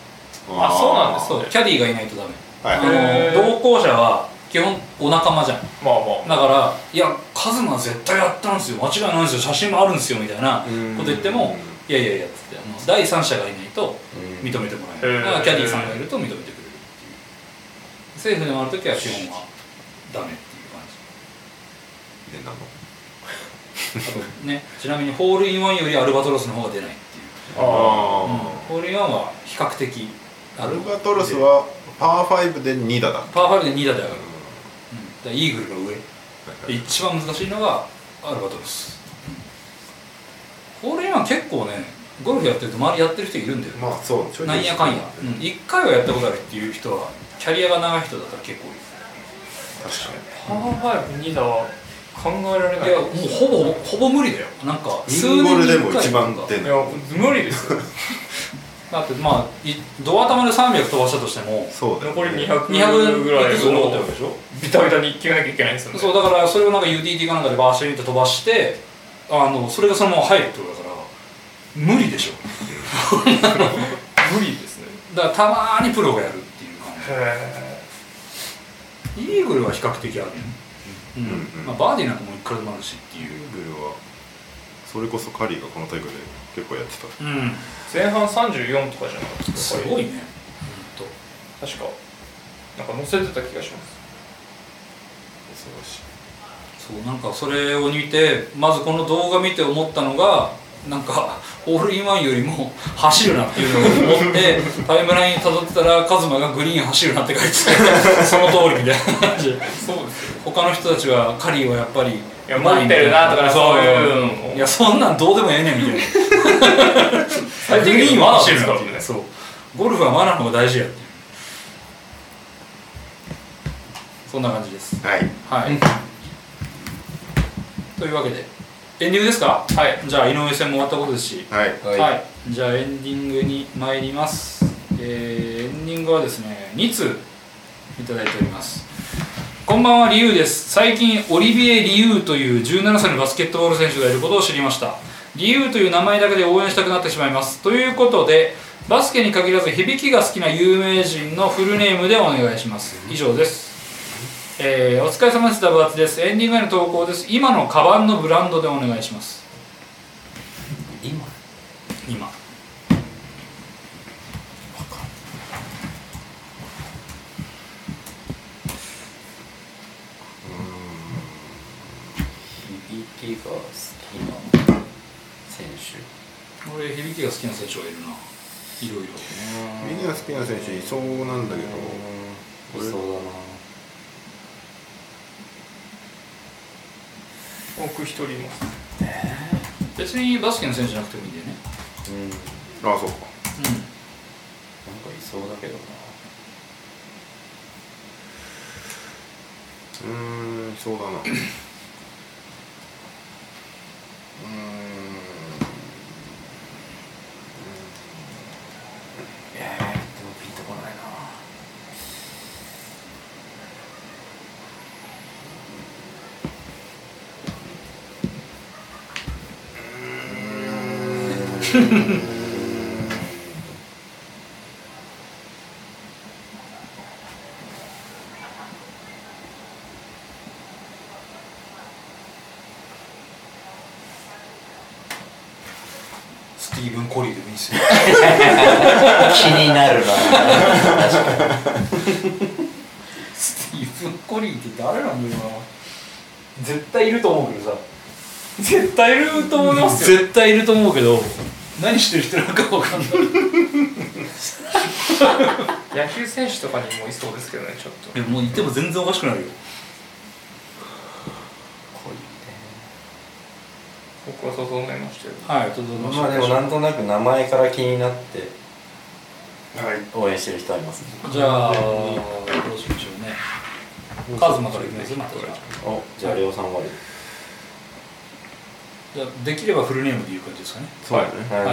あそうなんですそうキャディーがいないとダメ。はいあへー。の同行者は基本お仲間じゃん。まあまあだから「いやカズマ絶対やったんですよ。間違いないんですよ。写真もあるんですよ」みたいなうんこと言っても「いやいやいや」っつってあの第三者がいないと認めてもらえない。へー。だからキャディーさんがいると認めてくれるっていう。政府で回るときは基本はダメっていう感じ。変なの？あとねちなみにホールインワンよりアルバトロスの方が出ないっていう、あうん。あホールインワンは比較的あアルバトロスはパー5で2打だ。パー5で2打で上がる、うん、だイーグルが上。で一番難しいのがアルバトロス、ホールインワン結構ねゴルフやってると周りやってる人いるんだよ、まあそうなんやかんや、うん、1回はやったことあるっていう人はキャリアが長い人だったら結構いる確かパーファイブ2打は考えられない。いやもうほぼほぼ無理だよ。なんかにインゴルでもに一番いいや無理ですよ。だってまあいドア玉で300飛ばしたとしてもそう残り200 200ぐらいいくつ残ってるをわけでしょ？ビタビタに決めなきゃいけないんですよね。そうだからそれをなんか UDT かなんかでバーシューって飛ばしてあのそれがそのまま入るってことだから無理でしょ。無理ですね。だからたまーにプロがやるっていう感へじイーグルは比較的あるうん、うん。うん。まあ、バーディーなんかもういくらでもあるしっていうイーグルは。それこそカリーがこの大会で結構やってた。うん。前半34とかじゃなかったですごいね。ほんと確かなんか載せてた気がします。恐ろしいそうなんかそれを見てまずこの動画見て思ったのがなんかオールインワンよりも走るなっていうのを思ってタイムライン辿ってたらカズマがグリーン走るなって書いててその通りみたいな感じ。でそうですよ。他の人たちはカリーはやっぱりいや持ってるなとかそういうのいやそんなんどうでもええねんみたいな。最低限のマナーですからねそう。ゴルフはマナーの方が大事やっていう。そんな感じです。はい。はい、というわけで。エンディングですか？はい。じゃあ井上戦も終わったことですし。はい。はい、じゃあエンディングに参ります、えーエンディングはですね2通いただいております。こんばんはリュウです。最近オリビエ・リュウという17歳のバスケットボール選手がいることを知りました。リュウという名前だけで応援したくなってしまいます。ということでバスケに限らず響きが好きな有名人のフルネームでお願いします。以上ですえーお疲れ様です。ダブアツです。エンディングへの投稿です。今のカバンのブランドでお願いします。今？今。響きが好きな選手。俺響きが好きな選手がいるな。いろいろ。みんな好きな選手いそうなんだけど。いそうだな僕一人います別にバスケの選手じゃなくてもいいんだよね。うん。なんかあそうか。いそうだけどな。うーんそうだな。うーん。いなスティーブン・コリーでもいいですよ気になるな。スティーブン・コリーって誰なんだろうな。絶対いると思うけどさ。絶対いると思いますよ。絶対いると思うけど何してる人なのか分かんない。野球選手とかにもいそうですけどねちょっと。いやもういても全然おかしくなるよ。僕はそう思いましたよ。はいとどうまあでもなんとなく名前から気になってはい。応援してる人はいますね。じゃあどうしましょうね。カズマからいきますまた。じゃあおじゃあレオさん終わりじゃあできればフルネームで言う感じですかね。そうだね。は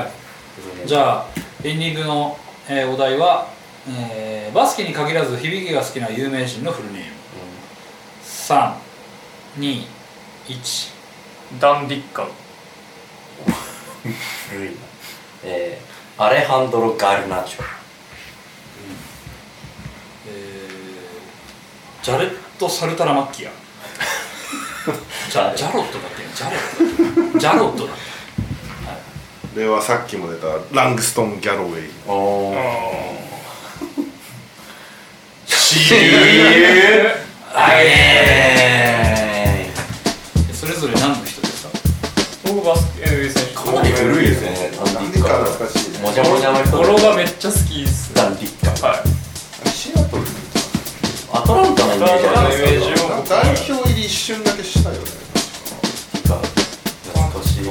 い。じゃあエンディングの、えーお題は、えーバスケに限らず響きが好きな有名人のフルネーム。321ダン・ディッカン古いな。えー、アレハンドロ・ガルナチョ。えージャレット・サルタラマッキアジャジャロットだっけジャレット。ジャロットだっではさっきも出たラングストン・ギャロウェイ。おあー。あえけそれぞれ何の人ですか僕バスケ NBA 選手かなり古いですねダンディッカ懐かしいねもじゃもじゃの人語呂がめっちゃ好きっすダンディッカはいシアトルアトランタのイメー。ジありますアト代表入り一瞬だけしたよねか懐かしい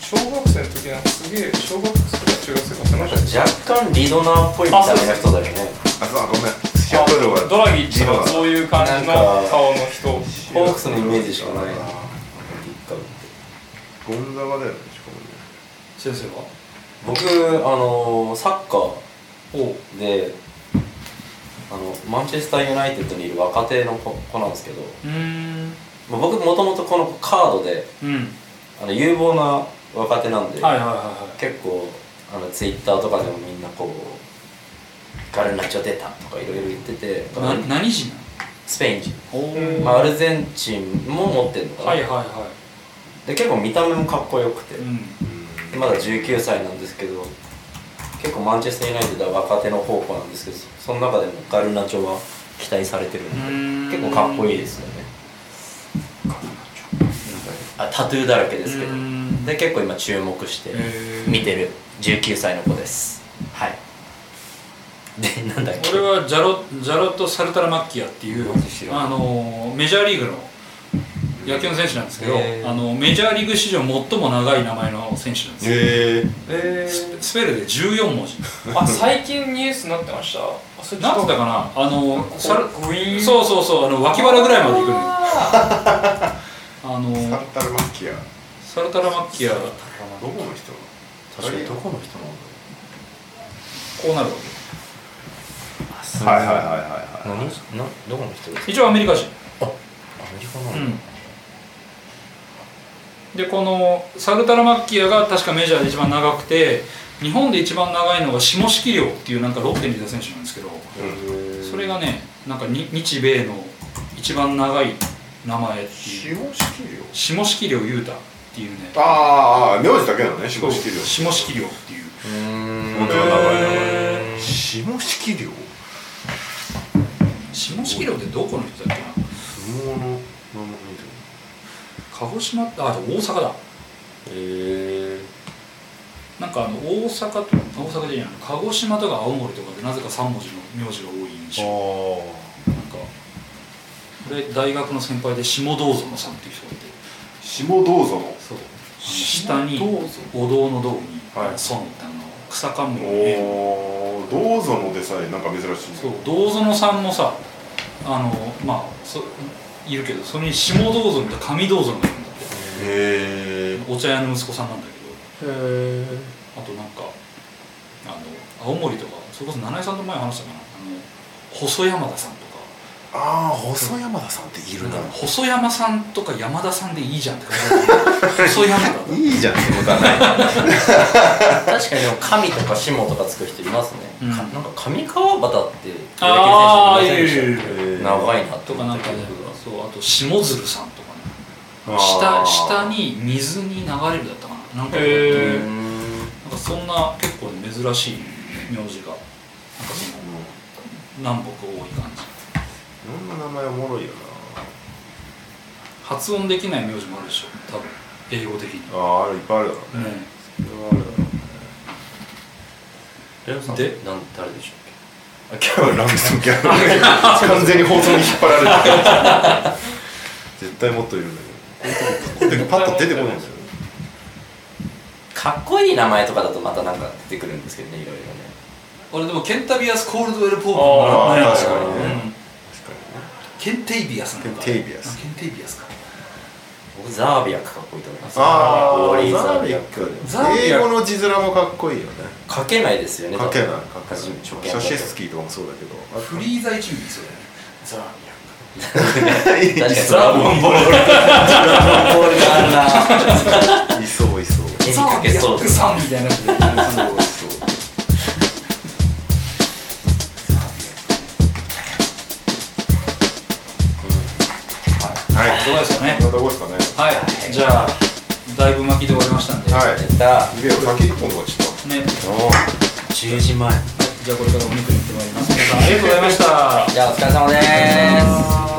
小学生の時なんかすげえ小学生か中学生か忘れました若干リドナーっぽい見た目の人だよね。あそうあごめんドラギッチのそういう感じの顔の人。ホークスのイメージしかない。なゴンザガだよねしかもね。先生は？僕あのサッカーであのマンチェスターユナイテッドにいる若手の子子なんですけど、うーん。まあ、僕もともとこのカードでうん。あの有望な若手なんで、はいはいはいはい。結構あのツイッターとかでもみんなこうガルナチョ出たとかいろいろ言っててな何人？スペイン人、まあ、アルゼンチンも持ってるのかな、はいはいはで結構見た目もかっこよくて。い、うん。でまだ19歳なんですけど結構マンチェスターユナイテッドは若手の宝庫なんですけどその中でもガルナチョは期待されてるんで結構かっこいいですよね。あタトゥーだらけですけど。うん。で結構今注目して見てる19歳の子です。はい。でなんだっけ？俺はジャロジャロット・サルタラマッキアっていうあのメジャーリーグの野球の選手なんですけどへー。あのメジャーリーグ史上最も長い名前の選手なんですよ。へええススペルで14文字。あ最近ニュースになってました？あそれなったかな？あのサルグイーン。そうそうそうあの脇腹ぐらいまで行くのよ。ああのサルタルマッキアサルタラマッキアどこの人確かに。どこの人なんだこうなるわはいはいはいはいはい。何？などこの人ですか？け一応アメリカ人。アメリカなんだ、うんでこのサルタラマッキアが確かメジャーで一番長くて日本で一番長いのが下敷亮っていうなんかロッテにいた選手なんですけどうんそれがねなんかに日米の一番長い名前っていう。下式量下敷亮雄太っていうね。ああああ名字だけなのね下式量下敷亮っていう。本当だ長い名前下式量下敷亮ってどこの人だっけな？相撲の名前鹿児島あ大阪だ。へえなんかあの大阪と大阪でいいな鹿児島とか青森とかでなぜか3文字の名字が多い印象。あなんか俺大学の先輩で下道園さんっていう人がいて。下どうぞのそう。下にお堂の堂にはい。園ってあの草冠のおねおどうぞのでさえなんか珍しい。そう道園さんもさあのまあそいるけどそれに下道園と上道園がいるんだってへえお茶屋の息子さんなんだけど。へえあとなんかあの青森とかそれこそ七重さんと前話したかな。あの細山田さんとか。ああ細山田さんっているな。細山さんとか山田さんでいいじゃんって感じ 細山田いいじゃんってことはない。確かにでも神とか下とかつく人いますね、うん。かなんか上川端ってあープロ野球選手いませんでしたいるいるいる。長いなとかなんかねそうあと下鶴さんとかね。あ下ー。下に水に流れるだったかな。なんか、うなんかそんな結構ね珍しい名字が。なんかその南北多い感じ。いろんな名前おもろいよ発音できない名字もあるでしょ。多分英語的に。なあああるいっぱいあるだろうね。ね。それはあるだろうね。レオさんでなん誰でしょあキャラランスキャラ 完全に放送に引っ張られて 絶対もっといるんだけど。でパッと出てこないんだようかっこいい名前とかだとまたなんか出てくるんですけどねいろいろね。俺でもケンタビアス・コールドウェル・ポープあーね確かにね。うん確かにね。ケンテイビアスなんかケンテイビアス。あケンテイビアスか僕ザービアクかっこいいと思います。あウォーリーあザザービアック英語の字面もかっこいいよね。書けないですよね。書けない書けない。シャシェスキーとかもそうだけど。フリーザ一味そうだよね。ザービ確か。にいドラゴンボールドラゴンボール。があるないそういそう。絵にア。描けそうザービア。ックさんみたい。な人でそういそうはいどうですかね。こんなとこですかねはいじゃあだいぶ巻きで終わりましたんで。はい。やったビデオ先一本とかちょっと。ね。10時前。じゃあこれからお肉に行ってまいります。皆さんありがとうございました。じゃあお疲れ様です